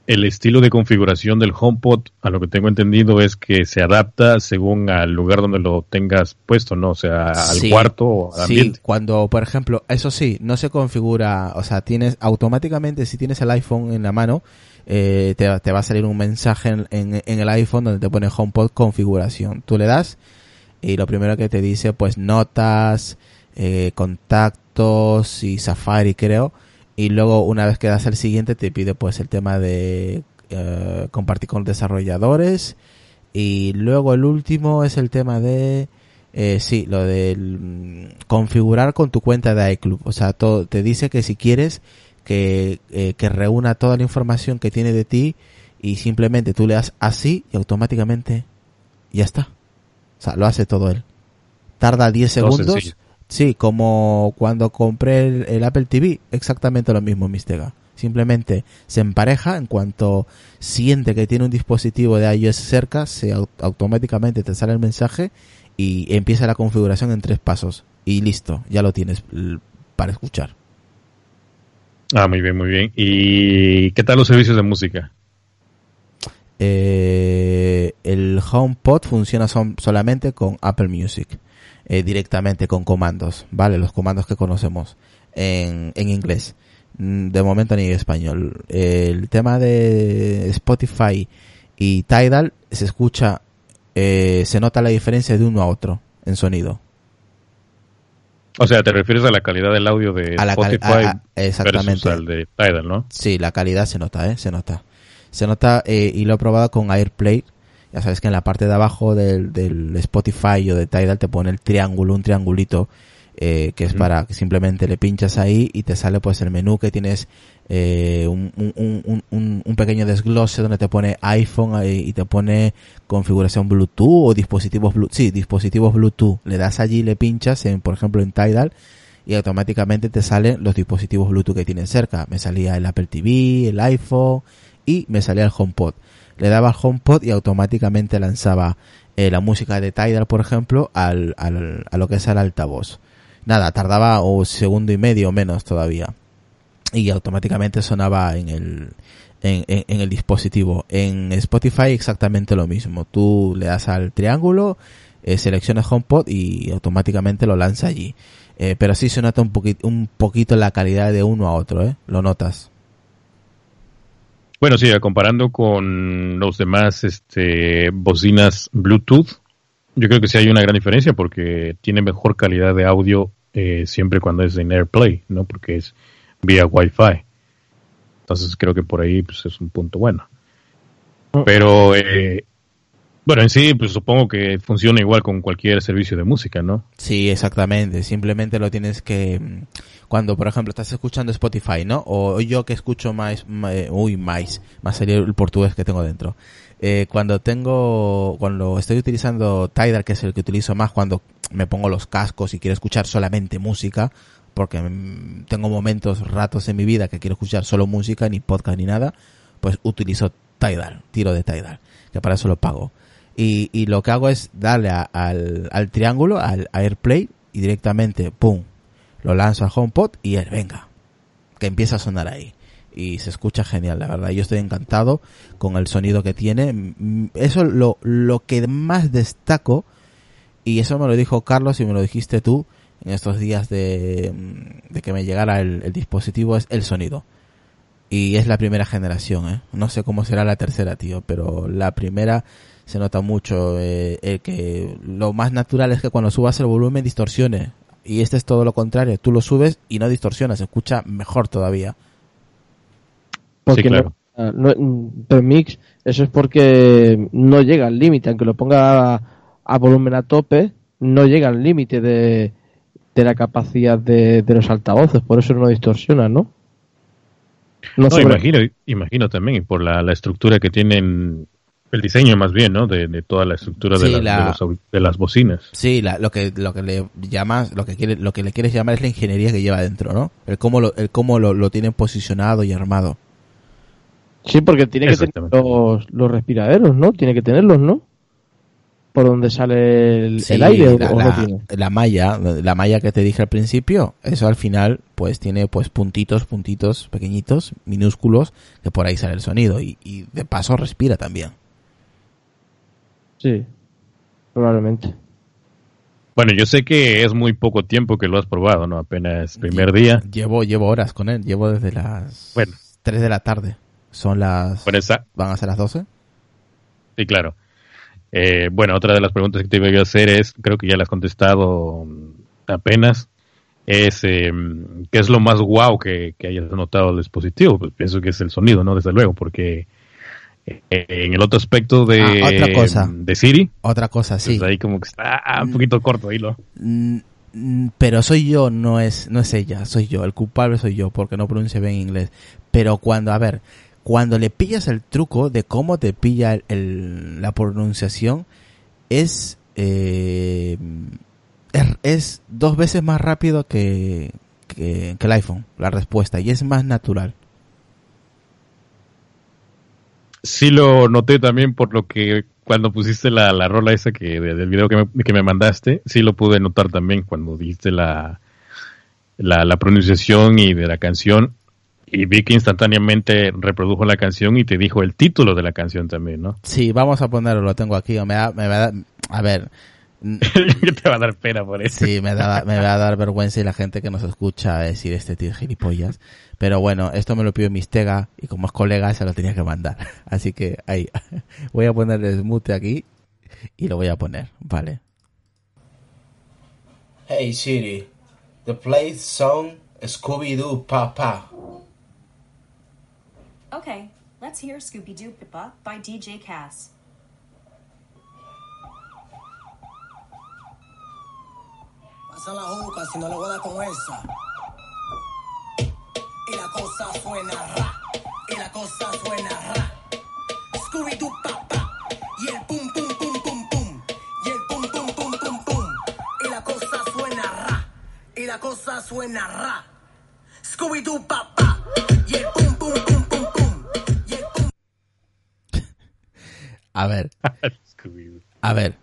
el estilo de configuración del HomePod, a lo que tengo entendido, es que se adapta según al lugar donde lo tengas puesto, ¿no? O sea, al Sí, cuarto o al Sí, ambiente. cuando, por ejemplo, eso sí, no se configura, o sea, tienes automáticamente, si tienes el iPhone en la mano, eh, te, te va a salir un mensaje en, en- en el iPhone donde te pone HomePod configuración. Tú le das y lo primero que te dice, pues notas, eh, contactos y Safari, creo. Y luego, una vez que das el siguiente, te pide pues el tema de eh, compartir con desarrolladores. Y luego el último es el tema de eh, sí, lo del mm, configurar con tu cuenta de iClub. O sea, todo, te dice que si quieres que, eh, que reúna toda la información que tiene de ti y simplemente tú le das así y automáticamente ya está. O sea, lo hace todo él. Tarda 10 Todo segundos. Sí, como cuando compré el, el Apple TV, exactamente lo mismo, Mistega. Simplemente se empareja en cuanto siente que tiene un dispositivo de iOS cerca, se au- automáticamente te sale el mensaje y empieza la configuración en tres pasos y listo, ya lo tienes para escuchar. Ah, muy bien, muy bien. ¿Y qué tal los servicios de música? Eh, el HomePod funciona son- solamente con Apple Music, eh, directamente con comandos, ¿vale? Los comandos que conocemos en, en inglés. Mm, De momento ni en español. El tema de Spotify y Tidal se escucha, eh, se nota la diferencia de uno a otro en sonido. O sea, te refieres a la calidad del audio de A la cal- Spotify a- a- exactamente. versus al de Tidal, ¿no? Sí, la calidad se nota, ¿eh? Se nota. Se nota eh, y lo he probado con AirPlay. Ya sabes que en la parte de abajo del, del Spotify o de Tidal te pone el triángulo, un triangulito, eh, que es para que simplemente le pinchas ahí y te sale pues el menú que tienes eh, un, un, un, un, un pequeño desglose donde te pone iPhone ahí y te pone configuración Bluetooth o dispositivos Bluetooth. Sí, dispositivos Bluetooth. Le das allí, le pinchas, en, por ejemplo en Tidal y automáticamente te salen los dispositivos Bluetooth que tienes cerca. Me salía el Apple TV, el iPhone y me salía el HomePod. Le daba al HomePod y automáticamente lanzaba eh, la música de Tidal, por ejemplo, al, al, a lo que es el altavoz. Nada, tardaba un segundo y medio menos todavía. Y automáticamente sonaba en el, en, en- en el dispositivo. En Spotify exactamente lo mismo. Tú le das al triángulo, eh, seleccionas HomePod y automáticamente lo lanza allí. Eh, pero sí se un, poquito un poquito la calidad de uno a otro, ¿eh? Lo notas. Bueno, sí, comparando con los demás este, bocinas Bluetooth, yo creo que sí hay una gran diferencia porque tiene mejor calidad de audio eh, siempre cuando es en AirPlay, ¿no? Porque es vía Wi-Fi. Entonces creo que por ahí pues, es un punto bueno. Pero, eh, bueno, en sí, pues supongo que funciona igual con cualquier servicio de música, ¿no? Sí, exactamente. Simplemente lo tienes que mm, cuando, por ejemplo, estás escuchando Spotify, ¿no? O yo que escucho más, eh, uy, más, más sería el portugués que tengo dentro. Eh, cuando tengo, cuando estoy utilizando Tidal, que es el que utilizo más cuando me pongo los cascos y quiero escuchar solamente música, porque mm, tengo momentos, ratos en mi vida que quiero escuchar solo música, ni podcast ni nada, pues utilizo Tidal, tiro de Tidal, que para eso lo pago. Y, y lo que hago es darle a- al, al triángulo, al AirPlay, y directamente, ¡pum! Lo lanzo a HomePod y él, venga, que empieza a sonar ahí. Y se escucha genial, la verdad. Yo estoy encantado con el sonido que tiene. Eso lo, lo que más destaco, y eso me lo dijo Carlos y me lo dijiste tú en estos días de, mm, de que me llegara el, dispositivo, es el sonido. Y es la primera generación, ¿eh? No sé cómo será la tercera, tío, pero la primera se nota mucho eh, el que lo más natural es que cuando subas el volumen distorsione. Y este es todo lo contrario, tú lo subes y no distorsiona, se escucha mejor todavía. Porque Sí, claro. no, no- pero mix, eso es porque no llega al límite, aunque lo ponga a, a volumen a tope, no llega al límite de, de la capacidad de, de los altavoces, por eso no distorsiona, ¿no? No, No, sobre- imagino, imagino también, y por la, la estructura que tienen, el diseño más bien, ¿no? De, de toda la estructura de, Sí, la- de los au- de las bocinas. Sí, la- lo que lo que le llamas, lo que quiere, lo que le quieres llamar es la ingeniería que lleva dentro, ¿no? El cómo lo, el cómo lo, lo tienen posicionado y armado. Sí, porque tiene que tener los, los respiraderos, ¿no? Tiene que tenerlos, ¿no? Por donde sale el, Sí, el aire o- la, o no tiene. la malla, la malla que te dije al principio, eso al final pues tiene pues puntitos, puntitos pequeñitos, minúsculos, que por ahí sale el sonido y, y de paso respira también. Sí, probablemente. Bueno, yo sé que es muy poco tiempo que lo has probado, ¿no? Apenas primer día. Llevo llevo horas con él, llevo desde las Bueno. 3 de la tarde. Son las Bueno, esa, van a ser las 12. sí, claro. Eh, bueno, otra de las preguntas que te iba a hacer es, creo que ya la has contestado apenas, es eh, ¿qué es lo más guau que, que hayas notado del dispositivo? Pues pienso que es el sonido, ¿no? Desde luego, porque en el otro aspecto de, Ah, otra cosa. de Siri, Otra cosa, sí. pues ahí como que está un poquito corto ¿no? Mm, mm, pero soy yo, no es, no es ella, soy yo. El culpable soy yo porque no pronuncia bien inglés. Pero cuando, a ver, cuando le pillas el truco de cómo te pilla el, el- la pronunciación, es, eh, es, es dos veces más rápido que, que, que el iPhone, la respuesta, y es más natural. Sí lo noté también por lo que cuando pusiste la, la rola esa que de- del video que me, que me mandaste, sí lo pude notar también cuando dijiste la, la, la pronunciación y de la canción y vi que instantáneamente reprodujo la canción y te dijo el título de la canción también, ¿no? Sí, vamos a ponerlo, lo tengo aquí. Me me a ver, [LAUGHS] te va a dar pena por eso. Sí, me, da, me va a dar [LAUGHS] vergüenza y la gente que nos escucha decir este tío es gilipollas. Pero bueno, esto me lo pidió Mistega y como es colega se lo tenía que mandar. [LAUGHS] Así que ahí, voy a ponerle smooth aquí y lo voy a poner, vale. Hey Siri, the play song Scooby-Doo Papa. Okay, let's hear Scooby Doo Pippa by DJ Cass. Pasa la juca si no le voy a dar con esa. Y la cosa suena ra. Y la cosa suena ra. Scooby Doo papá. Y el pum pum pum pum pum. Y el pum pum pum pum pum. Y la cosa suena ra. Y la cosa suena ra. Scooby Doo papá. Y el pum pum pum pum pum. Y el pum A ver, Scooby-Doo. a ver,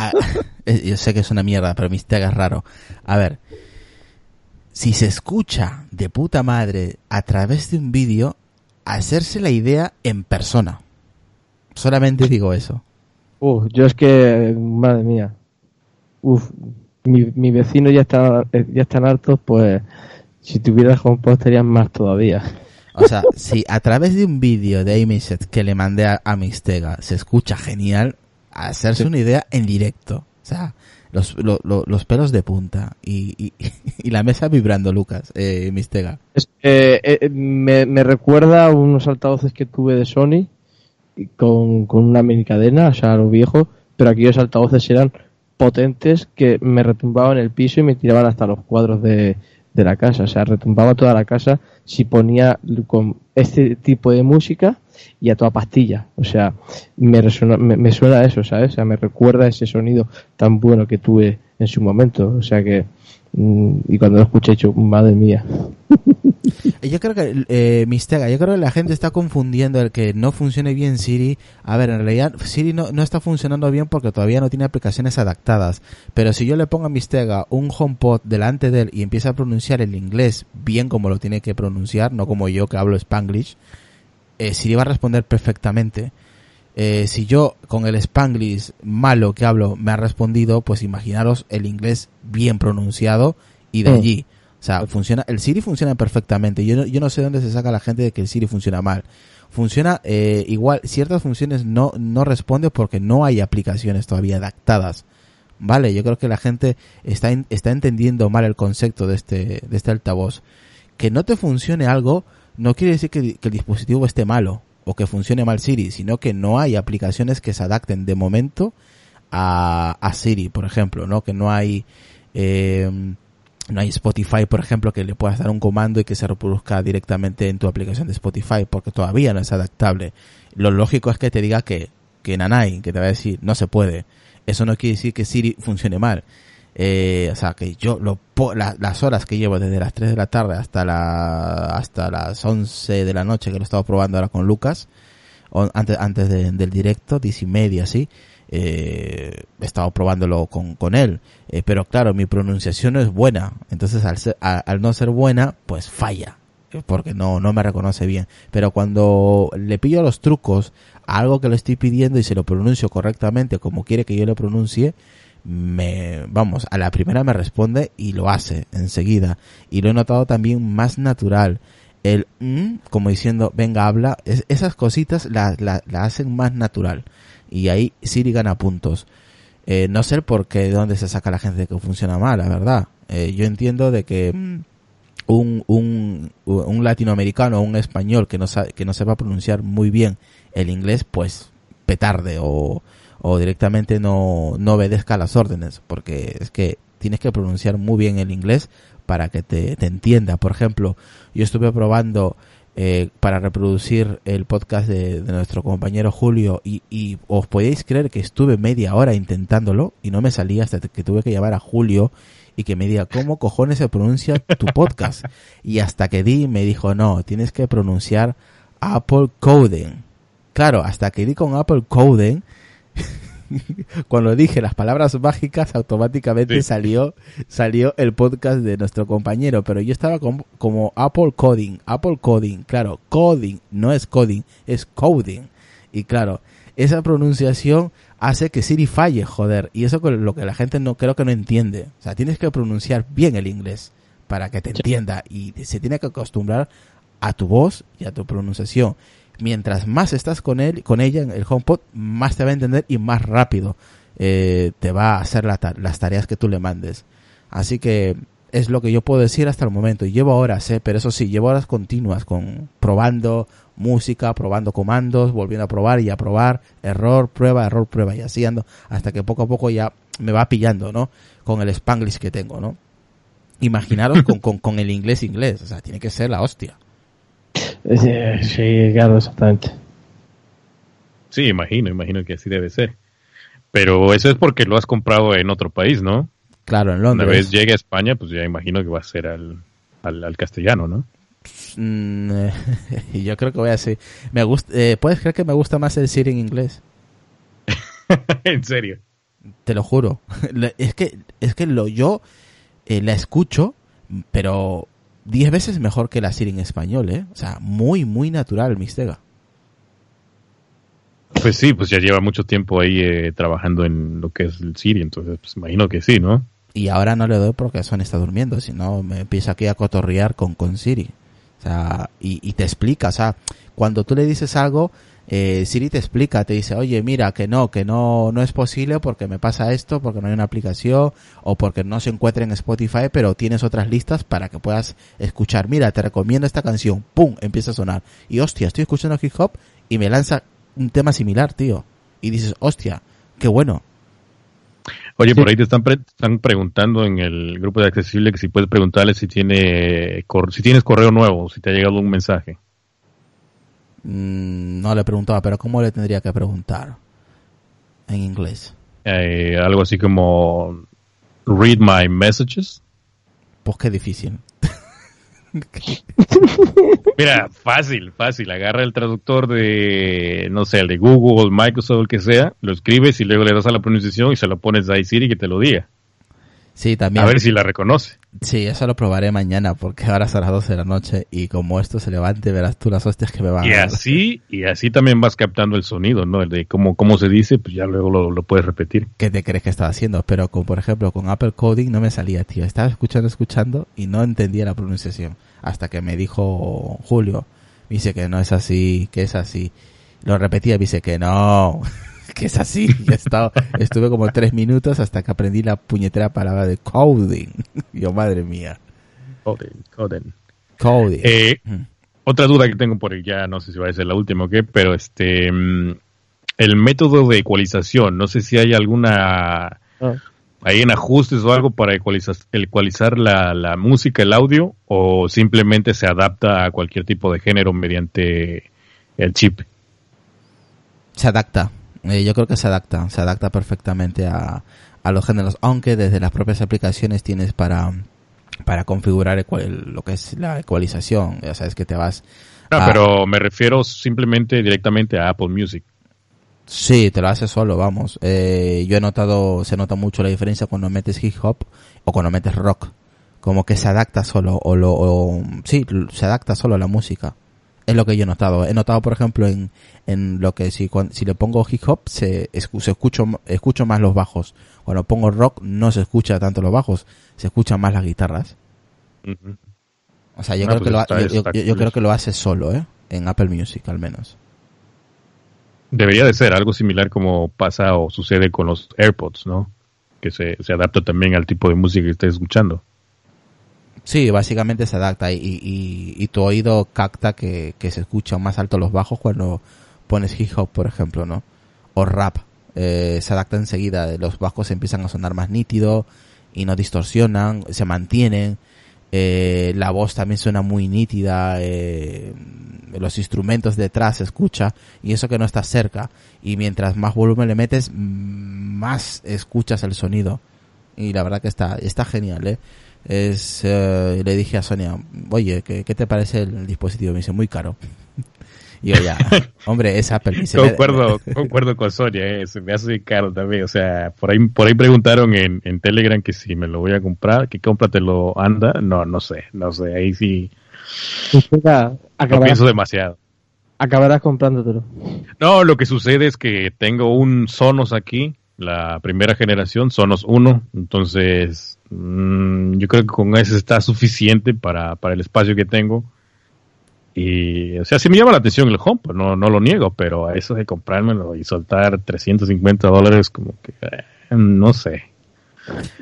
Ah, eh, yo sé que es una mierda, pero Mistega es raro. A ver, si se escucha de puta madre a través de un vídeo, hacerse la idea en persona. Solamente digo eso. Uf, yo es que, madre mía. Uf, mi, mi vecino ya está, eh, ya están hartos, pues si tuviera HomePod estarían más todavía. O sea, si a través de un vídeo de iMessage que le mandé a, a Mistega se escucha genial, hacerse una idea en directo. O sea, los, lo- lo- los pelos de punta y, y, [LAUGHS] la mesa vibrando, Lucas, eh, Mistega. Eh, eh, me, me recuerda unos altavoces que tuve de Sony con, con una mini cadena, o sea, lo viejo, pero aquellos altavoces eran potentes que me retumbaban el piso y me tiraban hasta los cuadros de, de la casa, o sea, retumbaba toda la casa si ponía con este tipo de música y a toda pastilla, o sea, me, me, me suena a eso, ¿sabes? O sea, me recuerda ese sonido tan bueno que tuve en su momento, o sea que, mm, y cuando lo escuché, he dicho, madre mía. [LAUGHS] [LAUGHS] Yo creo que, eh, Mistega, yo creo que la gente está confundiendo el que no funcione bien Siri. A ver, en realidad Siri no, no está funcionando bien porque todavía no tiene aplicaciones adaptadas. Pero si yo le pongo a Mistega un HomePod delante de él y empieza a pronunciar el inglés bien como lo tiene que pronunciar, no como yo que hablo Spanglish, eh, Siri va a responder perfectamente. Eh, si yo con el Spanglish malo que hablo me ha respondido, pues imaginaros el inglés bien pronunciado y de Mm. allí. O sea, funciona, el Siri funciona perfectamente. Yo no, yo no sé dónde se saca la gente de que el Siri funciona mal. Funciona eh, igual, ciertas funciones no, no responde porque no hay aplicaciones todavía adaptadas. Vale, yo creo que la gente está, está entendiendo mal el concepto de este, de este altavoz. Que no te funcione algo no quiere decir que, que el dispositivo esté malo o que funcione mal Siri, sino que no hay aplicaciones que se adapten de momento a, a Siri, por ejemplo, ¿no? Que no hay, eh, no hay Spotify, por ejemplo, que le puedas dar un comando y que se reproduzca directamente en tu aplicación de Spotify, porque todavía no es adaptable. Lo lógico es que te diga que, que nanay, que te va a decir, no se puede. Eso no quiere decir que Siri funcione mal. Eh, o sea, que yo lo, las horas que llevo desde las 3 de la tarde hasta la, hasta las 11 de la noche que lo he estado probando ahora con Lucas, o antes, antes de- del directo, 10 y media, así, eh, he estado probándolo con, con él. Eh, pero claro, mi pronunciación no es buena. Entonces, al, ser- al no ser buena, pues falla. Porque no, no me reconoce bien. Pero cuando le pillo los trucos algo que le estoy pidiendo y se lo pronuncio correctamente como quiere que yo lo pronuncie, me, vamos, a la primera me responde y lo hace enseguida. Y lo he notado también más natural. El mm, como diciendo, venga, habla, es- esas cositas la, la, la hacen más natural. Y ahí Siri gana puntos. Eh, no sé por qué, de dónde se saca la gente que funciona mal, la verdad. Eh, yo entiendo de que mm, un, un, un latinoamericano o un español que no, sa- que no sepa pronunciar muy bien el inglés, pues petarde o, o directamente no, no obedezca las órdenes, porque es que tienes que pronunciar muy bien el inglés para que te, te entienda. Por ejemplo, yo estuve probando eh, para reproducir el podcast de, de nuestro compañero Julio. Y, y os podéis creer que estuve media hora intentándolo y no me salía hasta que tuve que llamar a Julio y que me diga cómo cojones se pronuncia tu podcast [LAUGHS] y hasta que di me dijo no tienes que pronunciar Apple Coding claro hasta que di con Apple Coding [LAUGHS] cuando dije las palabras mágicas automáticamente Sí. salió salió el podcast de nuestro compañero pero yo estaba como, como Apple Coding Apple Coding claro coding no es coding es coding. Y claro esa pronunciación hace que Siri falle joder y eso es lo que la gente no creo que no entiende. O sea tienes que pronunciar bien el inglés para que te entienda y se tiene que acostumbrar a tu voz y a tu pronunciación mientras más estás con él, con ella en el HomePod, más te va a entender y más rápido eh, te va a hacer las tareas que tú le mandes. Así que es lo que yo puedo decir hasta el momento. Llevo horas, eh, pero eso sí, llevo horas continuas con probando música, probando comandos, volviendo a probar y a probar, error, prueba, error, prueba y así ando hasta que poco a poco ya me va pillando, ¿no? Con el spanglish que tengo, ¿no? Imaginaros con, con, con el inglés inglés, o sea, tiene que ser la hostia. Sí, claro, exactamente. Sí, imagino, imagino que así debe ser. Pero eso es porque lo has comprado en otro país, ¿no? Claro, en Una Londres. vez llegue a España, pues ya imagino que va a ser al, al, al castellano, ¿no? Mm, eh, [LAUGHS] yo creo que voy a decir. Me gusta, eh, ¿Puedes creer que me gusta más el Siri en inglés? [LAUGHS] en serio. Te lo juro. [LAUGHS] Es que, es que lo, yo eh, la escucho, pero 10 veces mejor que la Siri en español, ¿eh? O sea, muy, muy natural, Mistega. Pues sí, pues ya lleva mucho tiempo ahí eh, trabajando en lo que es el Siri, entonces pues imagino que sí, ¿no? Y ahora no le doy porque Sony está durmiendo, si no me empieza aquí a cotorrear con, con Siri. O sea, y, y te explica, o sea, cuando tú le dices algo, eh, Siri te explica, te dice, oye, mira, que no, que no, no es posible porque me pasa esto, porque no hay una aplicación, o porque no se encuentra en Spotify, pero tienes otras listas para que puedas escuchar. Mira, te recomiendo esta canción, pum, empieza a sonar. Y hostia, estoy escuchando hip hop y me lanza un tema similar, tío. Y dices, hostia, qué bueno. Oye, Sí. por ahí te están, pre- están preguntando en el grupo de accesible que si puedes preguntarle si tiene si tienes correo nuevo, si te ha llegado un mensaje. Mm, no le preguntaba, pero ¿cómo le tendría que preguntar? En inglés. Eh, algo así como read my messages. Pues qué difícil. [LAUGHS] Mira, fácil, fácil. Agarra el traductor de, no sé, el de Google, Microsoft, el que sea, lo escribes y luego le das a la pronunciación y se lo pones a Siri que te lo diga. Sí, también. A ver si la reconoce. Sí, eso lo probaré mañana porque ahora son las 12 de la noche y como esto se levante verás tú las hostias que me van Y a dar. así, y así también vas captando el sonido, ¿no? El de cómo, cómo se dice, pues ya luego lo, lo puedes repetir. ¿Qué te crees que estaba haciendo? Pero con, por ejemplo, con Apple Coding no me salía, tío. Estaba escuchando, escuchando y no entendía la pronunciación. Hasta que me dijo Julio, me dice que no es así, que es así. Lo repetía, me dice que no, [LAUGHS] [LAUGHS] que es así. Y he estado- estuve como tres minutos hasta que aprendí la puñetera palabra de coding. [LAUGHS] Yo, madre mía. Coden, coden. Coding. Eh, Mm. otra duda que tengo por ahí, ya no sé si va a ser la última o qué, pero este, mm, el método de ecualización, no sé si hay alguna, Ah. hay en ajustes o algo para ecualizar, ecualizar la, la música, el audio, o simplemente se adapta a cualquier tipo de género mediante el chip. se adapta. Eh, yo creo que se adapta, se adapta perfectamente a, a los géneros, aunque desde las propias aplicaciones tienes para para configurar lo que es la ecualización, ya sabes que te vas No, a- pero me refiero simplemente directamente a Apple Music. Sí, te lo hace solo, vamos. Eh, yo he notado, se nota mucho la diferencia cuando metes hip hop o cuando metes rock. Como que se adapta solo, o lo, o, sí, se adapta solo a la música. Es lo que yo he notado. He notado, por ejemplo, en, en lo que si, si le pongo hip hop, se, se escucho, escucho más los bajos. Cuando pongo rock, no se escucha tanto los bajos, se escuchan más las guitarras. O sea, yo Ah, creo pues que lo, está- yo- yo- creo que lo hace solo, ¿eh? En Apple Music, al menos. Debería de ser algo similar como pasa o sucede con los AirPods, ¿no? Que se, se adapta también al tipo de música que estés escuchando. Sí, básicamente se adapta y, y, y tu oído capta que, que se escuchan más alto los bajos cuando pones hip hop, por ejemplo, ¿no? O rap. Eh, se adapta enseguida, los bajos empiezan a sonar más nítido y no distorsionan, se mantienen. Eh, la voz también suena muy nítida, eh, los instrumentos detrás se escucha y eso que no está cerca. Y mientras más volumen le metes, mm, más escuchas el sonido. Y la verdad que está, está genial, ¿eh? Es, eh, le dije a Sonia, oye, ¿qué, qué te parece el dispositivo? Me dice, muy caro. Y yo ya, [LAUGHS] hombre, es Apple. Me dice, "Me- Concuerdo, concuerdo con Sonia, eh, se me hace caro también. O sea, por ahí, por ahí preguntaron en, en Telegram que si me lo voy a comprar, que cómpratelo anda. No, no sé, no sé, ahí sí Mistega, no acabarás, pienso demasiado. acabarás comprándotelo. No, lo que sucede es que tengo un Sonos aquí, la primera generación, Sonos 1, entonces mm, yo creo que con ese está suficiente para, para el espacio que tengo. Y, o sea, sí me llama la atención el home, pues no, no lo niego, pero a eso de comprármelo y soltar 350 dólares, como que, eh, no sé.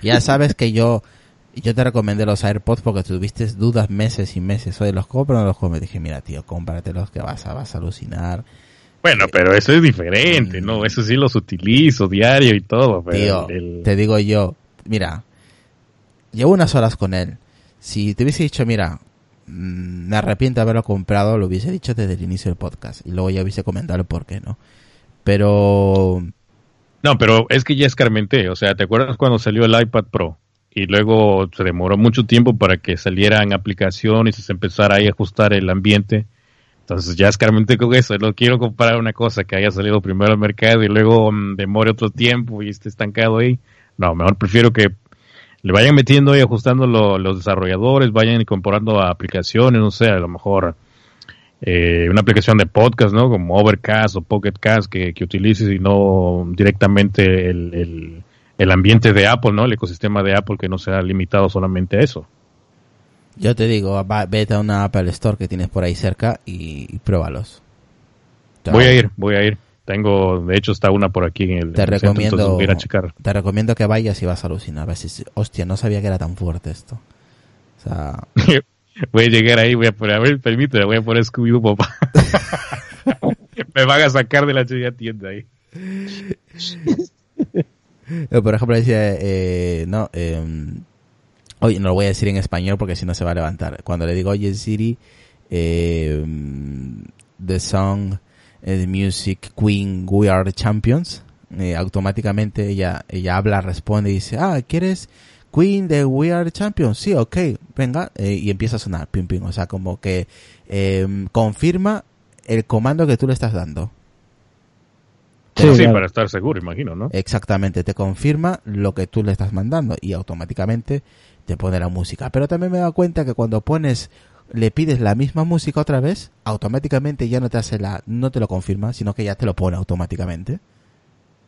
Ya sabes que yo, yo te recomendé los AirPods porque tuviste dudas meses y meses. Oye, los compro o no los compro. Dije, mira, tío, cómpratelos que vas a, vas a alucinar. Bueno, pero eso es diferente, ¿no? Eso sí los utilizo diario y todo, pero Tío, el- te digo yo, mira, llevo unas horas con él. Si te hubiese dicho, mira, mm, me arrepiento de haberlo comprado, lo hubiese dicho desde el inicio del podcast. Y luego ya hubiese comentado por qué, ¿no? Pero, No, pero es que ya escarmenté. O sea, ¿te acuerdas cuando salió el iPad Pro? Y luego se demoró mucho tiempo para que salieran aplicaciones y se empezara ahí a ajustar el ambiente. Entonces ya escarmenté con eso, no quiero comparar una cosa que haya salido primero al mercado y luego mm, demore otro tiempo y esté estancado ahí. No, mejor prefiero que le vayan metiendo y ajustando lo- los desarrolladores, vayan incorporando aplicaciones, no sé, a lo mejor eh, una aplicación de podcast, ¿no? Como Overcast o Pocket Cast que, que utilices y no directamente el, el, el ambiente de Apple, ¿no? El ecosistema de Apple que no sea limitado solamente a eso. Yo te digo, va- vete a una Apple Store que tienes por ahí cerca y, y pruébalos. Voy a ir, voy a ir. Tengo, de hecho, está una por aquí en el, Te en el centro, recomiendo, voy a checar. te recomiendo que vayas y vas a alucinar. A decir, hostia, no sabía que era tan fuerte esto. O sea, [LAUGHS] voy a llegar ahí, voy a poner, a ver, permíteme, voy a poner Scooby-Doo, papá. [LAUGHS] Me van a sacar de la chilla tienda ahí. [LAUGHS] Por ejemplo, decía, eh, no, eh, oye, no lo voy a decir en español porque si no se va a levantar. Cuando le digo, oye Siri, eh, the song, the music, Queen, We Are the Champions, eh, automáticamente ella, ella habla, responde y dice, ah, ¿quieres Queen de We Are the Champions? Sí, ok, venga, eh, y empieza a sonar, pim, pim, o sea, como que eh, confirma el comando que tú le estás dando. Sí, Sí, claro. para estar seguro, imagino, ¿no? Exactamente, te confirma lo que tú le estás mandando y automáticamente te pone la música. Pero también me he dado cuenta que cuando pones, le pides la misma música otra vez, automáticamente ya no te hace la, no te lo confirma, sino que ya te lo pone automáticamente.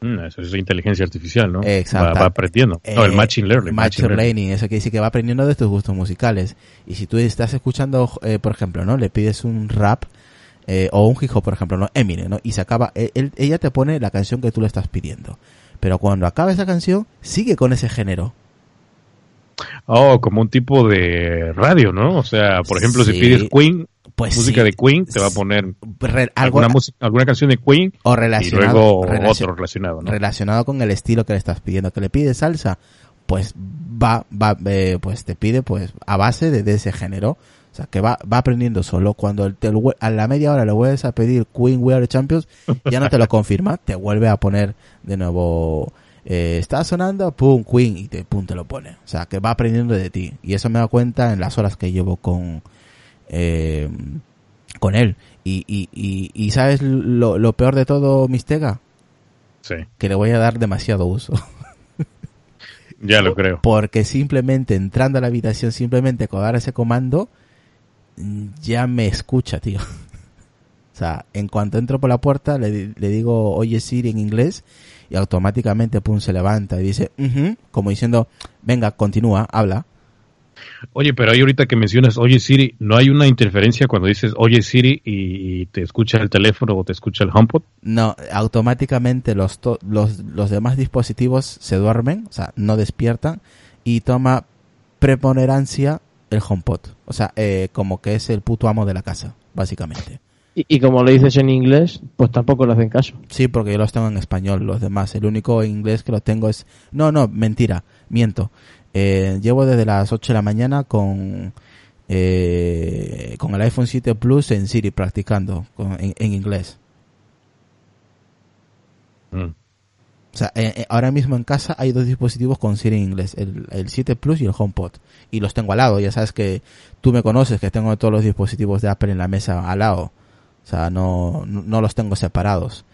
Mm, eso es inteligencia artificial, ¿no? Exacto. Va, va aprendiendo. no, el Eh, machine learning. Machine learning, eso quiere decir que va aprendiendo de tus gustos musicales. Y si tú estás escuchando, eh, por ejemplo, ¿no? Le pides un rap, eh, o un hip hop, por ejemplo, ¿no? Eminem, ¿no? Y se acaba, él- él- ella te pone la canción que tú le estás pidiendo. Pero cuando acaba esa canción, sigue con ese género. Oh, como un tipo de radio, ¿no? O sea, por ejemplo, si pides Queen, Pues música sí. de Queen, te va a poner Re- algo alguna, canción de Queen o y relacionado, luego relacion- otro relacionado, ¿no? relacionado con el estilo que le estás pidiendo. Que le pides salsa, pues va, va, eh, pues te pide pues a base de, de ese género. O sea, que va, va aprendiendo solo. Cuando vue- a la media hora le vuelves a pedir Queen We Are the Champions, ya no te lo confirma, te vuelve a poner de nuevo, eh, está sonando, pum, Queen, y te, pum, te lo pone. O sea, que va aprendiendo de ti. Y eso me da cuenta en las horas que llevo con, eh, con él. Y, y, y, y ¿sabes lo, lo peor de todo, Mistega? Sí, Que le voy a dar demasiado uso. ya lo creo. Porque simplemente entrando a la habitación, simplemente con dar ese comando, ya me escucha, tío. [LAUGHS] O sea, en cuanto entro por la puerta, le digo, oye Siri en inglés, y automáticamente, pum, se levanta y dice, "Ujú", como diciendo, venga, continúa, habla. Oye, pero ahí ahorita que mencionas Oye Siri, ¿no hay una interferencia cuando dices Oye Siri y, y te escucha el teléfono o te escucha el HomePod? No, automáticamente los, to- los, los demás dispositivos se duermen, o sea, no despiertan, y toma preponderancia el HomePod. O sea, eh, como que es el puto amo de la casa, básicamente. Y, y como le dices en inglés, pues tampoco le hacen caso. Sí, porque yo los tengo en español, los demás. El único inglés que lo tengo es... No, no, mentira, miento. Eh, llevo desde las 8 de la mañana con... Eh, con el iPhone 7 Plus en Siri practicando con- en, en inglés. Mm. O sea, eh, eh, ahora mismo en casa hay dos dispositivos con Siri en inglés, el, el 7 Plus y el HomePod. Y los tengo al lado, ya sabes que tú me conoces, que tengo todos los dispositivos de Apple en la mesa al lado. O sea, no, no, los tengo separados.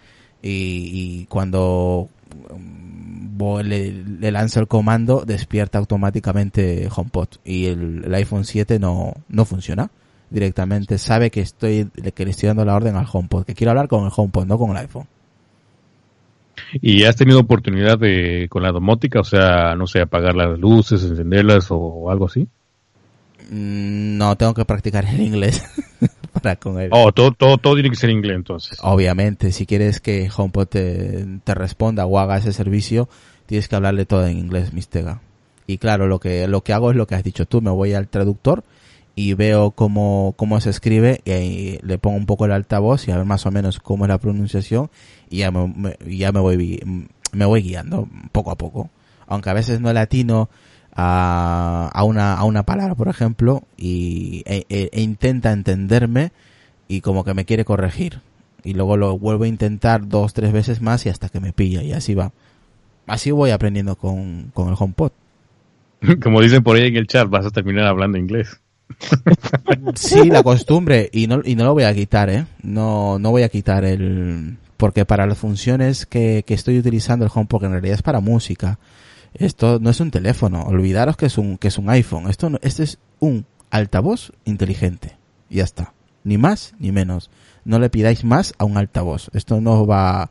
Y, cuando mm, le, le lanzo el comando, despierta automáticamente HomePod. Y el, el iPhone 7 no, no funciona. Directamente sabe que estoy, que le estoy dando la orden al HomePod, que quiero hablar con el HomePod, no con el iPhone. ¿Y has tenido oportunidad de con la domótica, o sea, no sé, apagar las luces, encenderlas o, algo así? No, tengo que practicar el inglés [LAUGHS] para con él. Oh, todo, todo, todo tiene que ser inglés entonces. Obviamente, si quieres que HomePod te, te responda o haga ese servicio, tienes que hablarle todo en inglés, mistega. Y claro, lo que, lo que hago es lo que has dicho tú, me voy al traductor y veo cómo, cómo se escribe y le pongo un poco el altavoz y a ver más o menos cómo es la pronunciación y ya me, me- ya me voy, me voy guiando poco a poco. Aunque a veces no latino a, a una, a una palabra, por ejemplo, y, e- e- e intenta entenderme y como que me quiere corregir. Y luego lo vuelvo a intentar dos, tres veces más y hasta que me pilla y así va. Así voy aprendiendo con, con el HomePod. [LAUGHS] Como dicen por ahí en el chat, vas a terminar hablando inglés. [LAUGHS] Sí, la costumbre y no, y no lo voy a quitar, ¿eh? No, no voy a quitar el... Porque para las funciones que, que estoy utilizando el HomePod, que en realidad es para música, esto no es un teléfono. Olvidaros que es un, que es un iPhone. Esto no- este es un altavoz inteligente. Ya está. Ni más ni menos. No le pidáis más a un altavoz. Esto no va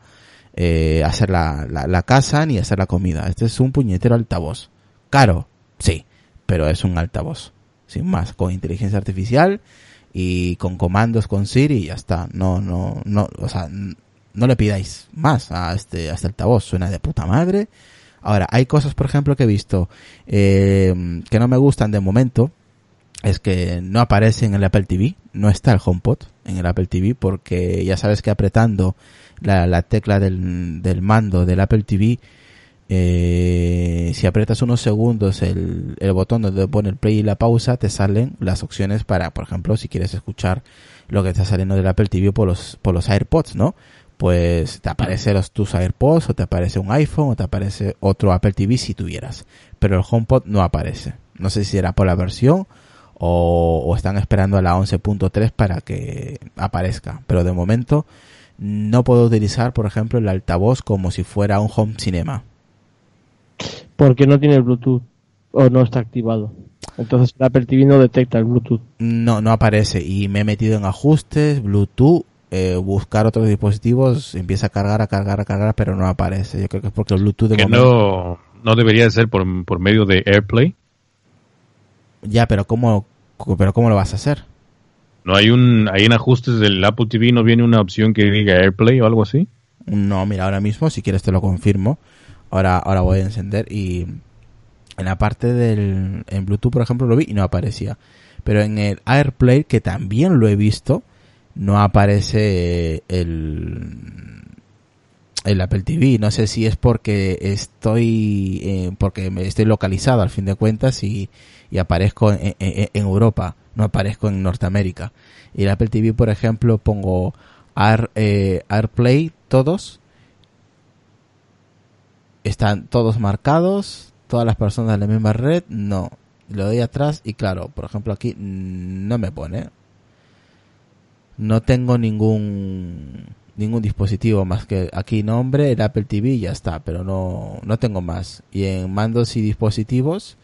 eh, a hacer la, la, la casa ni a hacer la comida. Este es un puñetero altavoz. Caro, sí, pero es un altavoz. Sin más, con inteligencia artificial y con comandos con Siri y ya está. No, no, no, o sea, no le pidáis más a este, a este altavoz. Suena de puta madre. Ahora, hay cosas, por ejemplo, que he visto eh, que no me gustan de momento. Es que no aparece en el Apple TV, no está el HomePod en el Apple TV porque ya sabes que apretando la, la tecla del, mando del Apple TV, eh, si aprietas unos segundos el, el botón donde pone el play y la pausa, te salen las opciones para, por ejemplo, si quieres escuchar lo que está saliendo del Apple TV por los, por los AirPods, ¿no? Pues te aparece los, tus AirPods o te aparece un iPhone o te aparece otro Apple TV si tuvieras. Pero el HomePod no aparece. No sé si era por la versión o, o están esperando a la 11.3 para que aparezca. Pero de momento no puedo utilizar, por ejemplo, el altavoz como si fuera un home cinema. Porque no tiene Bluetooth o no está activado. Entonces el Apple TV no detecta el Bluetooth. No, no aparece. Y me he metido en ajustes, Bluetooth, eh, buscar otros dispositivos, empieza a cargar, a cargar, a cargar, pero no aparece. Yo creo que es porque el Bluetooth de Que momento... no, no debería de ser por, por medio de AirPlay. Ya, pero ¿cómo, pero ¿cómo lo vas a hacer? No hay un, hay en ajustes del Apple TV, no viene una opción que diga AirPlay o algo así. No, mira, ahora mismo, si quieres te lo confirmo. Ahora, ahora voy a encender y en la parte del en Bluetooth, por ejemplo, lo vi y no aparecía. Pero en el AirPlay, que también lo he visto, no aparece el el Apple TV. No sé si es porque estoy eh, porque estoy localizado al fin de cuentas y, y aparezco en, en- en Europa, no aparezco en Norteamérica. Y el Apple TV, por ejemplo, pongo Air, eh, AirPlay todos están todos marcados, todas las personas de la misma red, no. Le doy atrás y claro, por ejemplo aquí no me pone. No tengo ningún ningún dispositivo más que aquí nombre, el Apple TV y ya está, pero no no tengo más. Y en mandos y dispositivos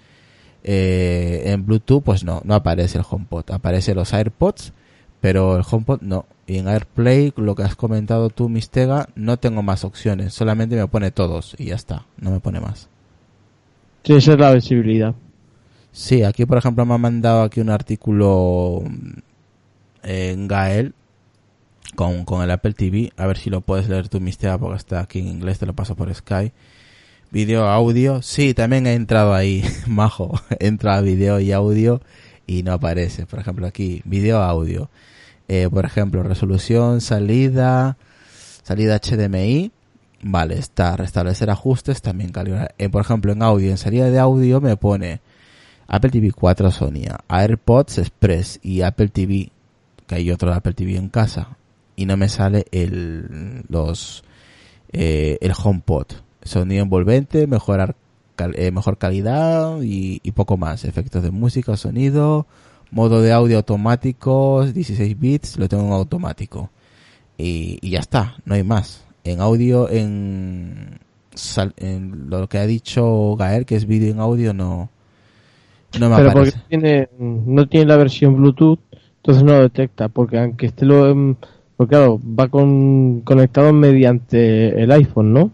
eh, en Bluetooth pues no, no aparece el HomePod, aparece los AirPods, pero el HomePod no. Y en AirPlay, lo que has comentado tú, Mistega, no tengo más opciones, solamente me pone todos y ya está, no me pone más. Sí, esa es la visibilidad. Sí, aquí por ejemplo me ha mandado aquí un artículo en Gael con, con el Apple TV, a ver si lo puedes leer tú, Mistega, porque está aquí en inglés, te lo paso por Sky. Video, audio, sí, también he entrado ahí, [LAUGHS] majo, [LAUGHS] entra video y audio y no aparece, por ejemplo aquí, video, audio. Eh, por ejemplo, resolución, salida, salida HDMI, vale, está, restablecer ajustes, también calibrar. Eh, por ejemplo, en audio, en salida de audio me pone Apple TV 4 Sonia, AirPods Express y Apple TV, que hay otro Apple TV en casa, y no me sale el, los, eh, el HomePod. Sonido envolvente, mejorar, cal- eh, mejor calidad y, y poco más. Efectos de música, sonido, modo de audio automático, 16 bits, lo tengo en automático. Y, y ya está, no hay más. En audio, en, sal- en lo que ha dicho Gael, que es vídeo en audio, no, no me Pero porque tiene, no tiene la versión Bluetooth, entonces no lo detecta. Porque aunque esté lo. em, Porque claro, va con, conectado mediante el iPhone, ¿no?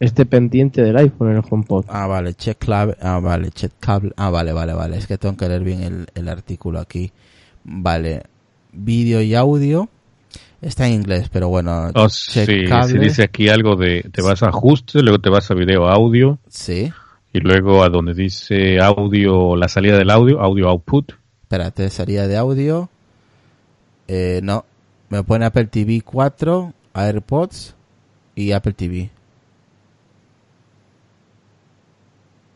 Es dependiente del iPhone en el HomePod. Ah, vale, check clave, ah, vale, check cable, ah, vale, vale, vale, es que tengo que leer bien el, el artículo aquí. Vale, vídeo y audio, está en inglés, pero bueno, Oh, check sí, cable, sí dice aquí algo de, te vas a ajustes, luego te vas a video audio, sí, y luego a donde dice audio, la salida del audio, audio output. Espérate, salida de audio, eh, no, me pone Apple TV 4, AirPods y Apple TV.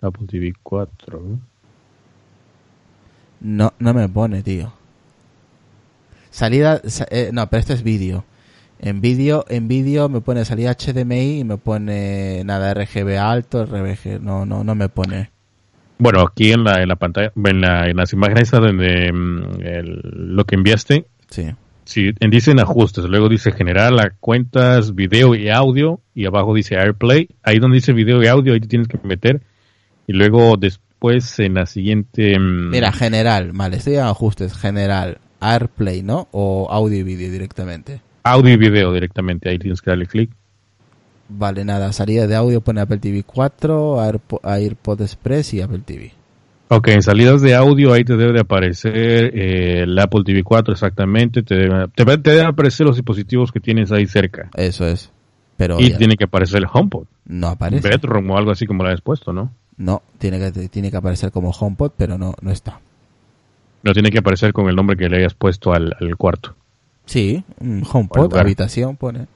Apple TV 4. ¿no? No, no me pone, tío. Salida, sa- eh, no, pero esto es vídeo. En vídeo, en vídeo me pone salida HDMI y me pone nada RGB alto, RGB, no, no, no me pone. Bueno, aquí en la, en la pantalla, en, la- en las imágenes donde mm, el- lo que enviaste, Sí. en- dicen ajustes, luego dice generar las cuentas, video y audio, y abajo dice AirPlay, ahí donde dice video y audio, ahí te tienes que meter, y luego después en la siguiente... mm, Mira, general, vale, estoy en ajustes, general, AirPlay, ¿no? O audio y vídeo directamente. audio y video directamente, ahí tienes que darle clic. Vale, nada, salida de audio pone Apple TV 4, Airpo- AirPod Express y Apple TV. Ok, en salidas de audio ahí te debe de aparecer eh, el Apple TV 4 exactamente, te, debe- te, te deben aparecer los dispositivos que tienes ahí cerca. Eso es. Pero Y ya tiene que aparecer el HomePod, no aparece. Bedroom o algo así como lo has puesto, ¿no? No, tiene que, tiene que aparecer como HomePod, pero no, no está. No tiene que aparecer con el nombre que le hayas puesto al, al cuarto. Sí, HomePod, habitación pone.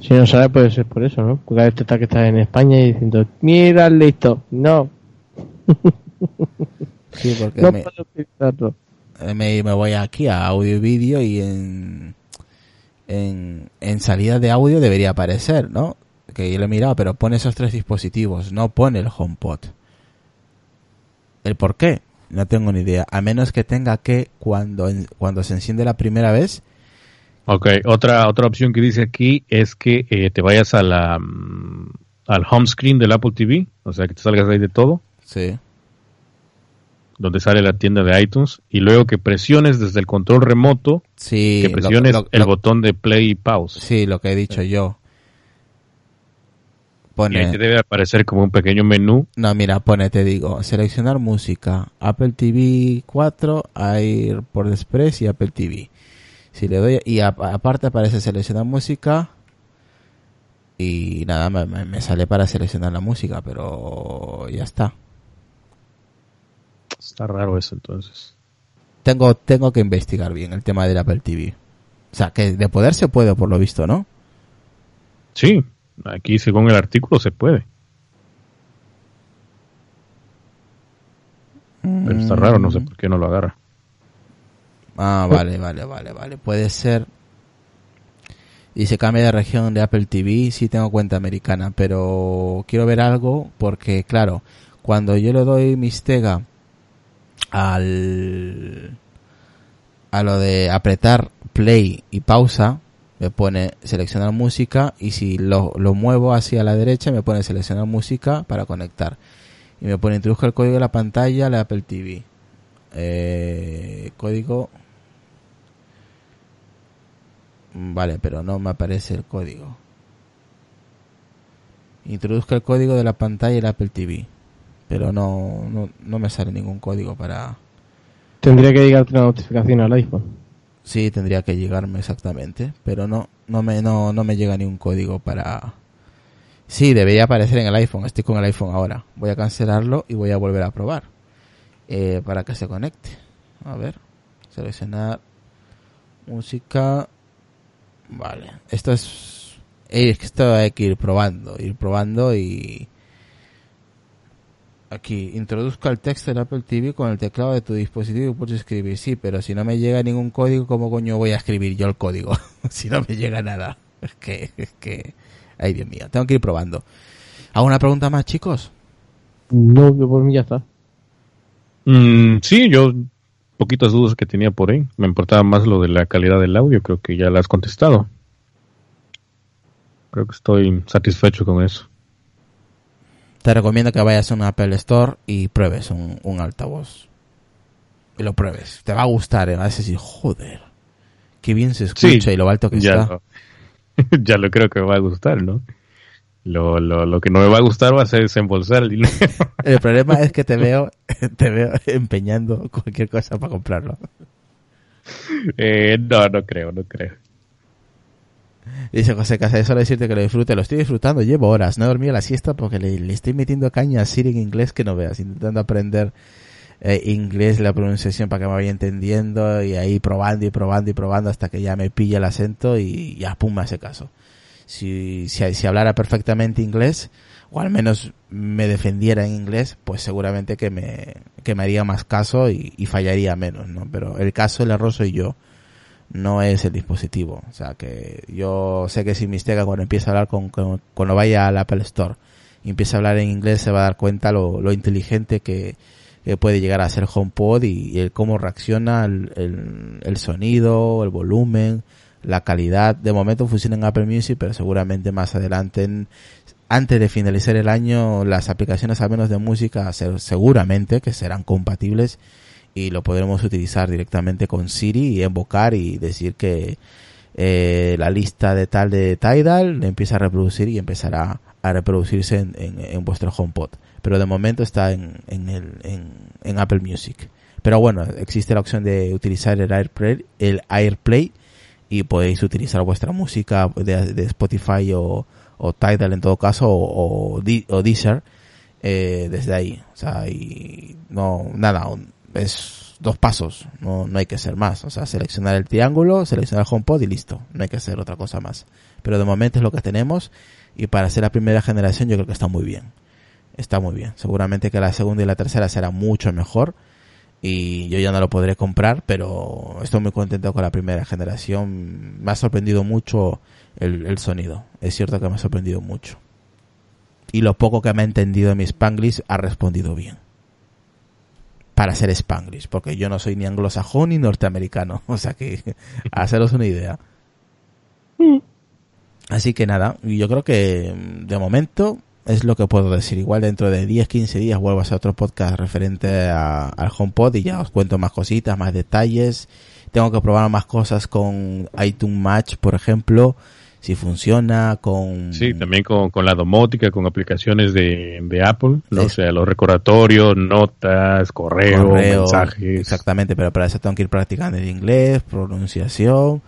Si no sabe, puede ser por eso, ¿no? Porque a veces está que estás en España y diciendo, mira, listo. No, [LAUGHS] Sí, porque no me, puedo utilizarlo. eh, me, me voy aquí a audio y vídeo y en, en, en salida de audio debería aparecer, ¿no? Que yo lo he mirado, pero pone esos tres dispositivos, no pone el HomePod. ¿El por qué? No tengo ni idea. A menos que tenga que, cuando, cuando se enciende la primera vez, Ok, otra, otra opción que dice aquí es que eh, te vayas a la, mm, al home screen del Apple TV, o sea que te salgas ahí de todo, sí, donde sale la tienda de iTunes, y luego que presiones desde el control remoto, sí, que presiones lo- el lo- botón de play y pause. sí, lo que he dicho yo. Y ahí Pone, te debe aparecer como un pequeño menú. No, mira, pone, te digo, seleccionar música, Apple TV 4, AirPod Express y Apple TV. Si le doy, y a- aparte aparece seleccionar música y nada, me, me- sale para seleccionar la música, pero ya está. Está raro eso entonces. Tengo, tengo que investigar bien el tema del Apple TV. O sea, que de poder se puede por lo visto, ¿no? Sí, aquí según el artículo se puede. Pero está raro, no sé por qué no lo agarra. Ah, vale, vale, vale, vale. Puede ser. Dice cambia de región de Apple TV. Sí tengo cuenta americana, pero quiero ver algo porque, claro, cuando yo le doy mistega al a lo de apretar play y pausa, me pone seleccionar música y si lo, lo muevo hacia la derecha me pone seleccionar música para conectar. Y me pone introduzca el código de la pantalla de Apple TV. Eh, código Vale, pero no me aparece el código. Introduzca el código de la pantalla del Apple TV. Pero no, no, no me sale ningún código para... Tendría que llegarte una notificación al iPhone. Sí, tendría que llegarme exactamente. Pero no, no me, no, no me llega ni un código para... Sí, debería aparecer en el iPhone. Estoy con el iPhone ahora. Voy a cancelarlo y voy a volver a probar. Eh, para que se conecte. A ver. Seleccionar. Música. Vale. Esto es... Esto hay que ir probando. Ir probando y... Aquí, introduzca el texto del Apple TV con el teclado de tu dispositivo y puedes escribir. Sí, pero si no me llega ningún código, ¿cómo coño voy a escribir yo el código? [LAUGHS] si no me llega nada. Es que, es que... Ay, Dios mío, tengo que ir probando. ¿Alguna pregunta más, chicos? No, yo por mí ya está. Mm, sí, yo poquitas dudas que tenía por ahí. Me importaba más lo de la calidad del audio, creo que ya la has contestado. Creo que estoy satisfecho con eso. Te recomiendo que vayas a un Apple Store y pruebes un, un altavoz. Y lo pruebes. Te va a gustar, ¿eh? vas a decir, joder, qué bien se escucha Sí, y lo alto que ya está. lo, [LAUGHS] ya lo creo que va a gustar, ¿no? Lo, lo, lo que no me va a gustar va a ser desembolsar el dinero. [LAUGHS] El problema es que te [LAUGHS] veo, [LAUGHS] te veo empeñando cualquier cosa para comprarlo. eh, no, no creo, no creo. Dice José Casa, solo decirte que lo disfrute, lo estoy disfrutando, llevo horas, no he dormido la siesta porque le, le estoy metiendo caña a Siri en inglés que no veas, intentando aprender eh, inglés, la pronunciación para que me vaya entendiendo y ahí probando y probando y probando hasta que ya me pilla el acento y ya pum me hace caso. Si, si, si hablara perfectamente inglés, o al menos me defendiera en inglés, pues seguramente que me, que me haría más caso y, fallaría menos, ¿no? Pero el caso, el error soy yo no es el dispositivo. O sea que yo sé que si Mistega cuando empieza a hablar con, cuando vaya al Apple Store y empiece a hablar en inglés se va a dar cuenta lo, lo inteligente que, que puede llegar a ser HomePod y, el cómo reacciona el, el sonido, el volumen, la calidad. De momento funciona en Apple Music, pero seguramente más adelante, antes de finalizar el año, las aplicaciones al menos de música se- seguramente que serán compatibles y lo podremos utilizar directamente con Siri y invocar y decir que eh, la lista de tal de Tidal empieza a reproducir y empezará a reproducirse en, en- vuestro HomePod. Pero de momento está en, en, el, en Apple Music. Pero bueno, existe la opción de utilizar el AirPlay, el AirPlay y podéis utilizar vuestra música de, Spotify o, o Tidal en todo caso o, o, Deezer eh, desde ahí. O sea, y no, nada, es dos pasos, no, no hay que ser más. O sea, seleccionar el triángulo, seleccionar el HomePod y listo. No hay que hacer otra cosa más. Pero de momento es lo que tenemos y para ser la primera generación yo creo que está muy bien. Está muy bien. Seguramente que la segunda y la tercera será mucho mejor y yo ya no lo podré comprar, pero estoy muy contento con la primera generación. Me ha sorprendido mucho el, el sonido. Es cierto que me ha sorprendido mucho. Y lo poco que me ha entendido de mi Spanglish ha respondido bien. Para ser Spanglish, porque yo no soy ni anglosajón ni norteamericano. [LAUGHS] O sea que, haceros una idea. Así que nada, y yo creo que mm, de momento es lo que puedo decir. Igual dentro de 10, 15 días vuelvo a hacer otro podcast referente a- al HomePod y ya os cuento más cositas, más detalles. Tengo que probar más cosas con iTunes Match, por ejemplo, si funciona con... Sí, también con, con la domótica, con aplicaciones de, de Apple, ¿no? Sí. o sea, los recordatorios, notas, correo, correo, mensajes. Exactamente, pero para eso tengo que ir practicando el inglés, pronunciación,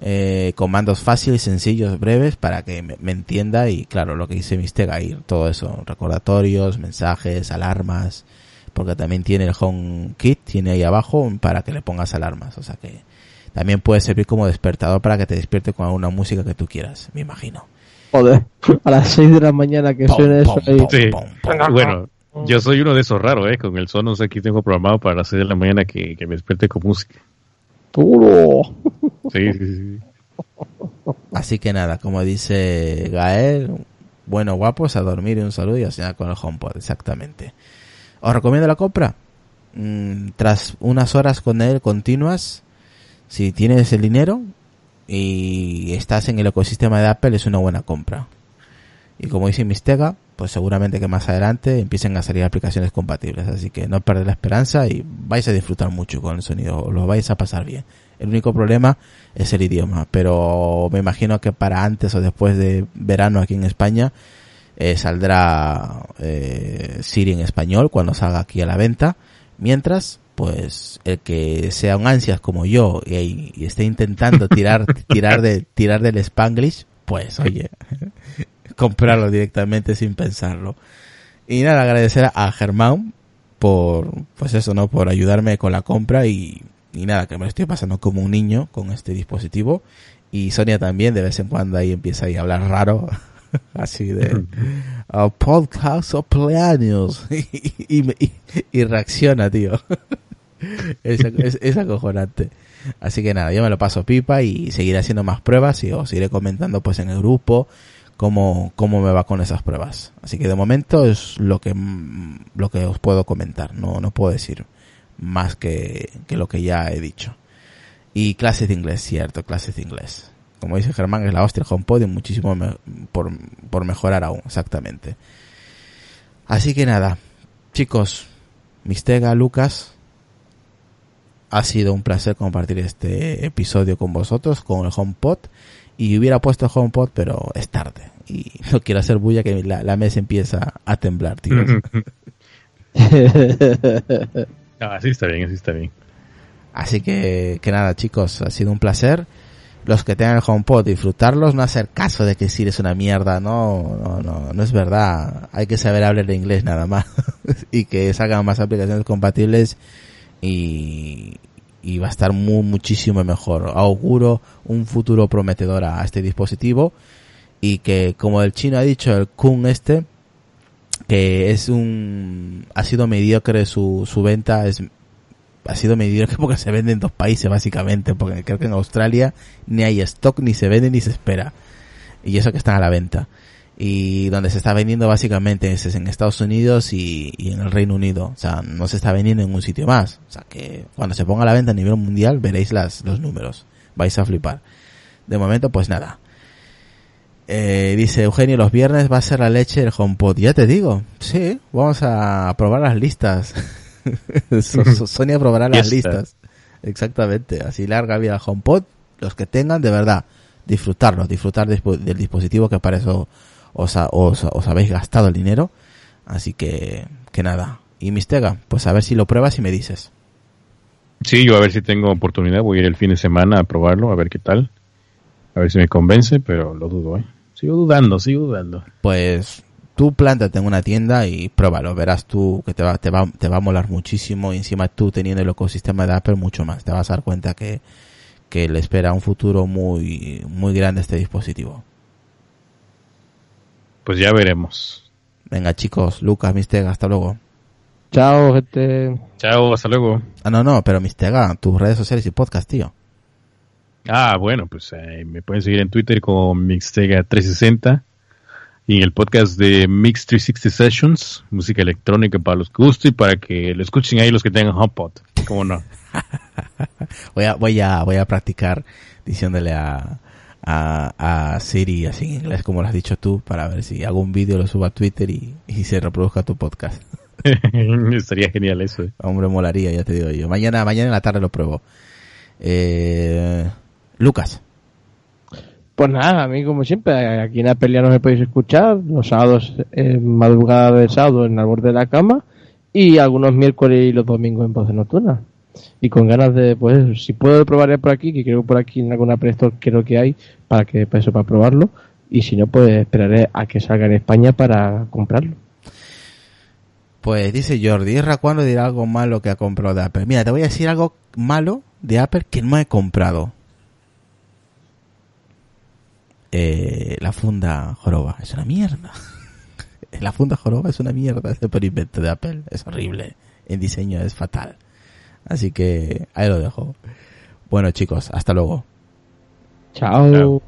eh, comandos fáciles, sencillos, breves, para que me, me entienda y claro, lo que dice Mistega ir, todo eso, recordatorios, mensajes, alarmas, porque también tiene el Home Kit, tiene ahí abajo para que le pongas alarmas, o sea que también puede servir como despertador para que te despierte con alguna música que tú quieras, me imagino. Joder, [LAUGHS] a las 6 de la mañana que Pom, suene eso pom, ahí. pom, Sí. pom, pom. Bueno, yo soy uno de esos raros, ¿eh? Con el Sonos aquí tengo programado para las 6 de la mañana que, que me despierte con música. Duro. Sí, sí, sí. Así que nada, como dice Gael, bueno, guapos, a dormir y un saludo y a cenar con el HomePod, exactamente. ¿Os recomiendo la compra? Mm, tras unas horas con él continuas, si tienes el dinero y estás en el ecosistema de Apple, es una buena compra. Y como dice Mistega, pues seguramente que más adelante empiecen a salir aplicaciones compatibles. Así que no perded la esperanza y vais a disfrutar mucho con el sonido, lo vais a pasar bien. El único problema es el idioma, pero me imagino que para antes o después de verano aquí en España eh, saldrá eh, Siri en español cuando salga aquí a la venta. Mientras, pues el que sea un ansias como yo y, y esté intentando tirar [LAUGHS] tirar de tirar del Spanglish, pues oye, comprarlo directamente sin pensarlo. Y nada, agradecer a Germán por, pues eso, ¿no? Por ayudarme con la compra y, y nada, que me lo estoy pasando como un niño con este dispositivo. Y Sonia también, de vez en cuando ahí empieza ahí a hablar raro, [LAUGHS] así de "Ah, [LAUGHS] podcast o cumpleaños [LAUGHS] y, y, y- y reacciona, tío. es, es, es acojonante. Así que nada, yo me lo paso pipa y seguiré haciendo más pruebas y os iré comentando pues en el grupo cómo, cómo me va con esas pruebas. Así que de momento es lo que, mm, lo que os puedo comentar. No, no puedo decir más que, que lo que ya he dicho. Y clases de inglés, cierto, clases de inglés. Como dice Germán, es la hostia el HomePod y muchísimo por, por mejorar aún, exactamente. Así que nada, chicos, Mistega, Lucas, ha sido un placer compartir este episodio con vosotros, con el HomePod. Y hubiera puesto el HomePod, pero es tarde. Y no quiero hacer bulla que la, la mesa empieza a temblar, tío. [LAUGHS] Ah, así está bien, así está bien. Así que, que nada, chicos, ha sido un placer. Los que tengan el HomePod, disfrutarlos, no hacer caso de que Siri es una mierda, no, no, no, no es verdad. Hay que saber hablar de inglés nada más. [LAUGHS] y que salgan más aplicaciones compatibles y, y va a estar muy, muchísimo mejor. Auguro un futuro prometedor a este dispositivo y que, como el chino ha dicho, el Kun este, que es un, ha sido mediocre su, su venta, es ha sido mediocre [LAUGHS] porque se vende en dos países básicamente, porque creo que en Australia ni hay stock, ni se vende, ni se espera. Y eso que están a la venta. Y donde se está vendiendo básicamente es en Estados Unidos y, y en el Reino Unido. O sea, no se está vendiendo en un sitio más. O sea, que cuando se ponga a la venta a nivel mundial veréis las, los números. Vais a flipar. De momento, pues nada. Eh, dice Eugenio, los viernes va a ser la leche del HomePod. Ya te digo, sí, vamos a probar las listas. [LAUGHS] So- so- Sonia probará las listas. Exactamente, así larga vida al HomePod. Los que tengan, de verdad, disfrutarlo, disfrutar del dispositivo que para eso os, ha- os, os habéis gastado el dinero. Así que, que nada. Y Mistega, pues a ver si lo pruebas y me dices. Sí, yo a ver si tengo oportunidad, voy a ir el fin de semana a probarlo, a ver qué tal. A ver si me convence, pero lo dudo, ¿eh? Sigo dudando, sigo dudando. Pues tú plántate en una tienda y pruébalo. Verás tú que te va, te va, te va a molar muchísimo. Y encima tú teniendo el ecosistema de Apple mucho más. Te vas a dar cuenta que, que le espera un futuro muy, muy grande a este dispositivo. Pues ya veremos. Venga chicos, Lucas, Mistega, hasta luego. Chao, gente. Chao, hasta luego. Ah, no, no, pero Mistega, tus redes sociales y podcast, tío. Ah, bueno, pues eh, me pueden seguir en Twitter como Mixtega360 y en el podcast de Mix 360 Sessions, música electrónica para los que guste y para que lo escuchen ahí los que tengan HomePod. ¿Cómo no? [LAUGHS] Voy a, voy a, voy a practicar diciéndole a, a, a Siri así en inglés como lo has dicho tú para ver si hago un vídeo, lo subo a Twitter y, y se reproduzca tu podcast. [LAUGHS] Estaría genial eso. eh. Hombre, molaría, ya te digo yo. Mañana, mañana en la tarde lo pruebo. Eh, Lucas. Pues nada, a mí como siempre, aquí en Apple ya no me podéis escuchar, los sábados en madrugada del sábado en el borde de la cama y algunos miércoles y los domingos en voz nocturna. Y con ganas de, pues, si puedo probaré por aquí, que creo por aquí en alguna Store creo que hay, para que, para eso, para probarlo. Y si no, pues esperaré a que salga en España para comprarlo. Pues dice Jordi, ¿Irra cuándo dirá algo malo que ha comprado de Apple? Mira, te voy a decir algo malo de Apple que no he comprado. Eh, la funda joroba es una mierda. [LAUGHS] la funda joroba es una mierda. Ese invento de Apple es horrible. El diseño es fatal. Así que ahí lo dejo. Bueno chicos, hasta luego. Chao. Chao.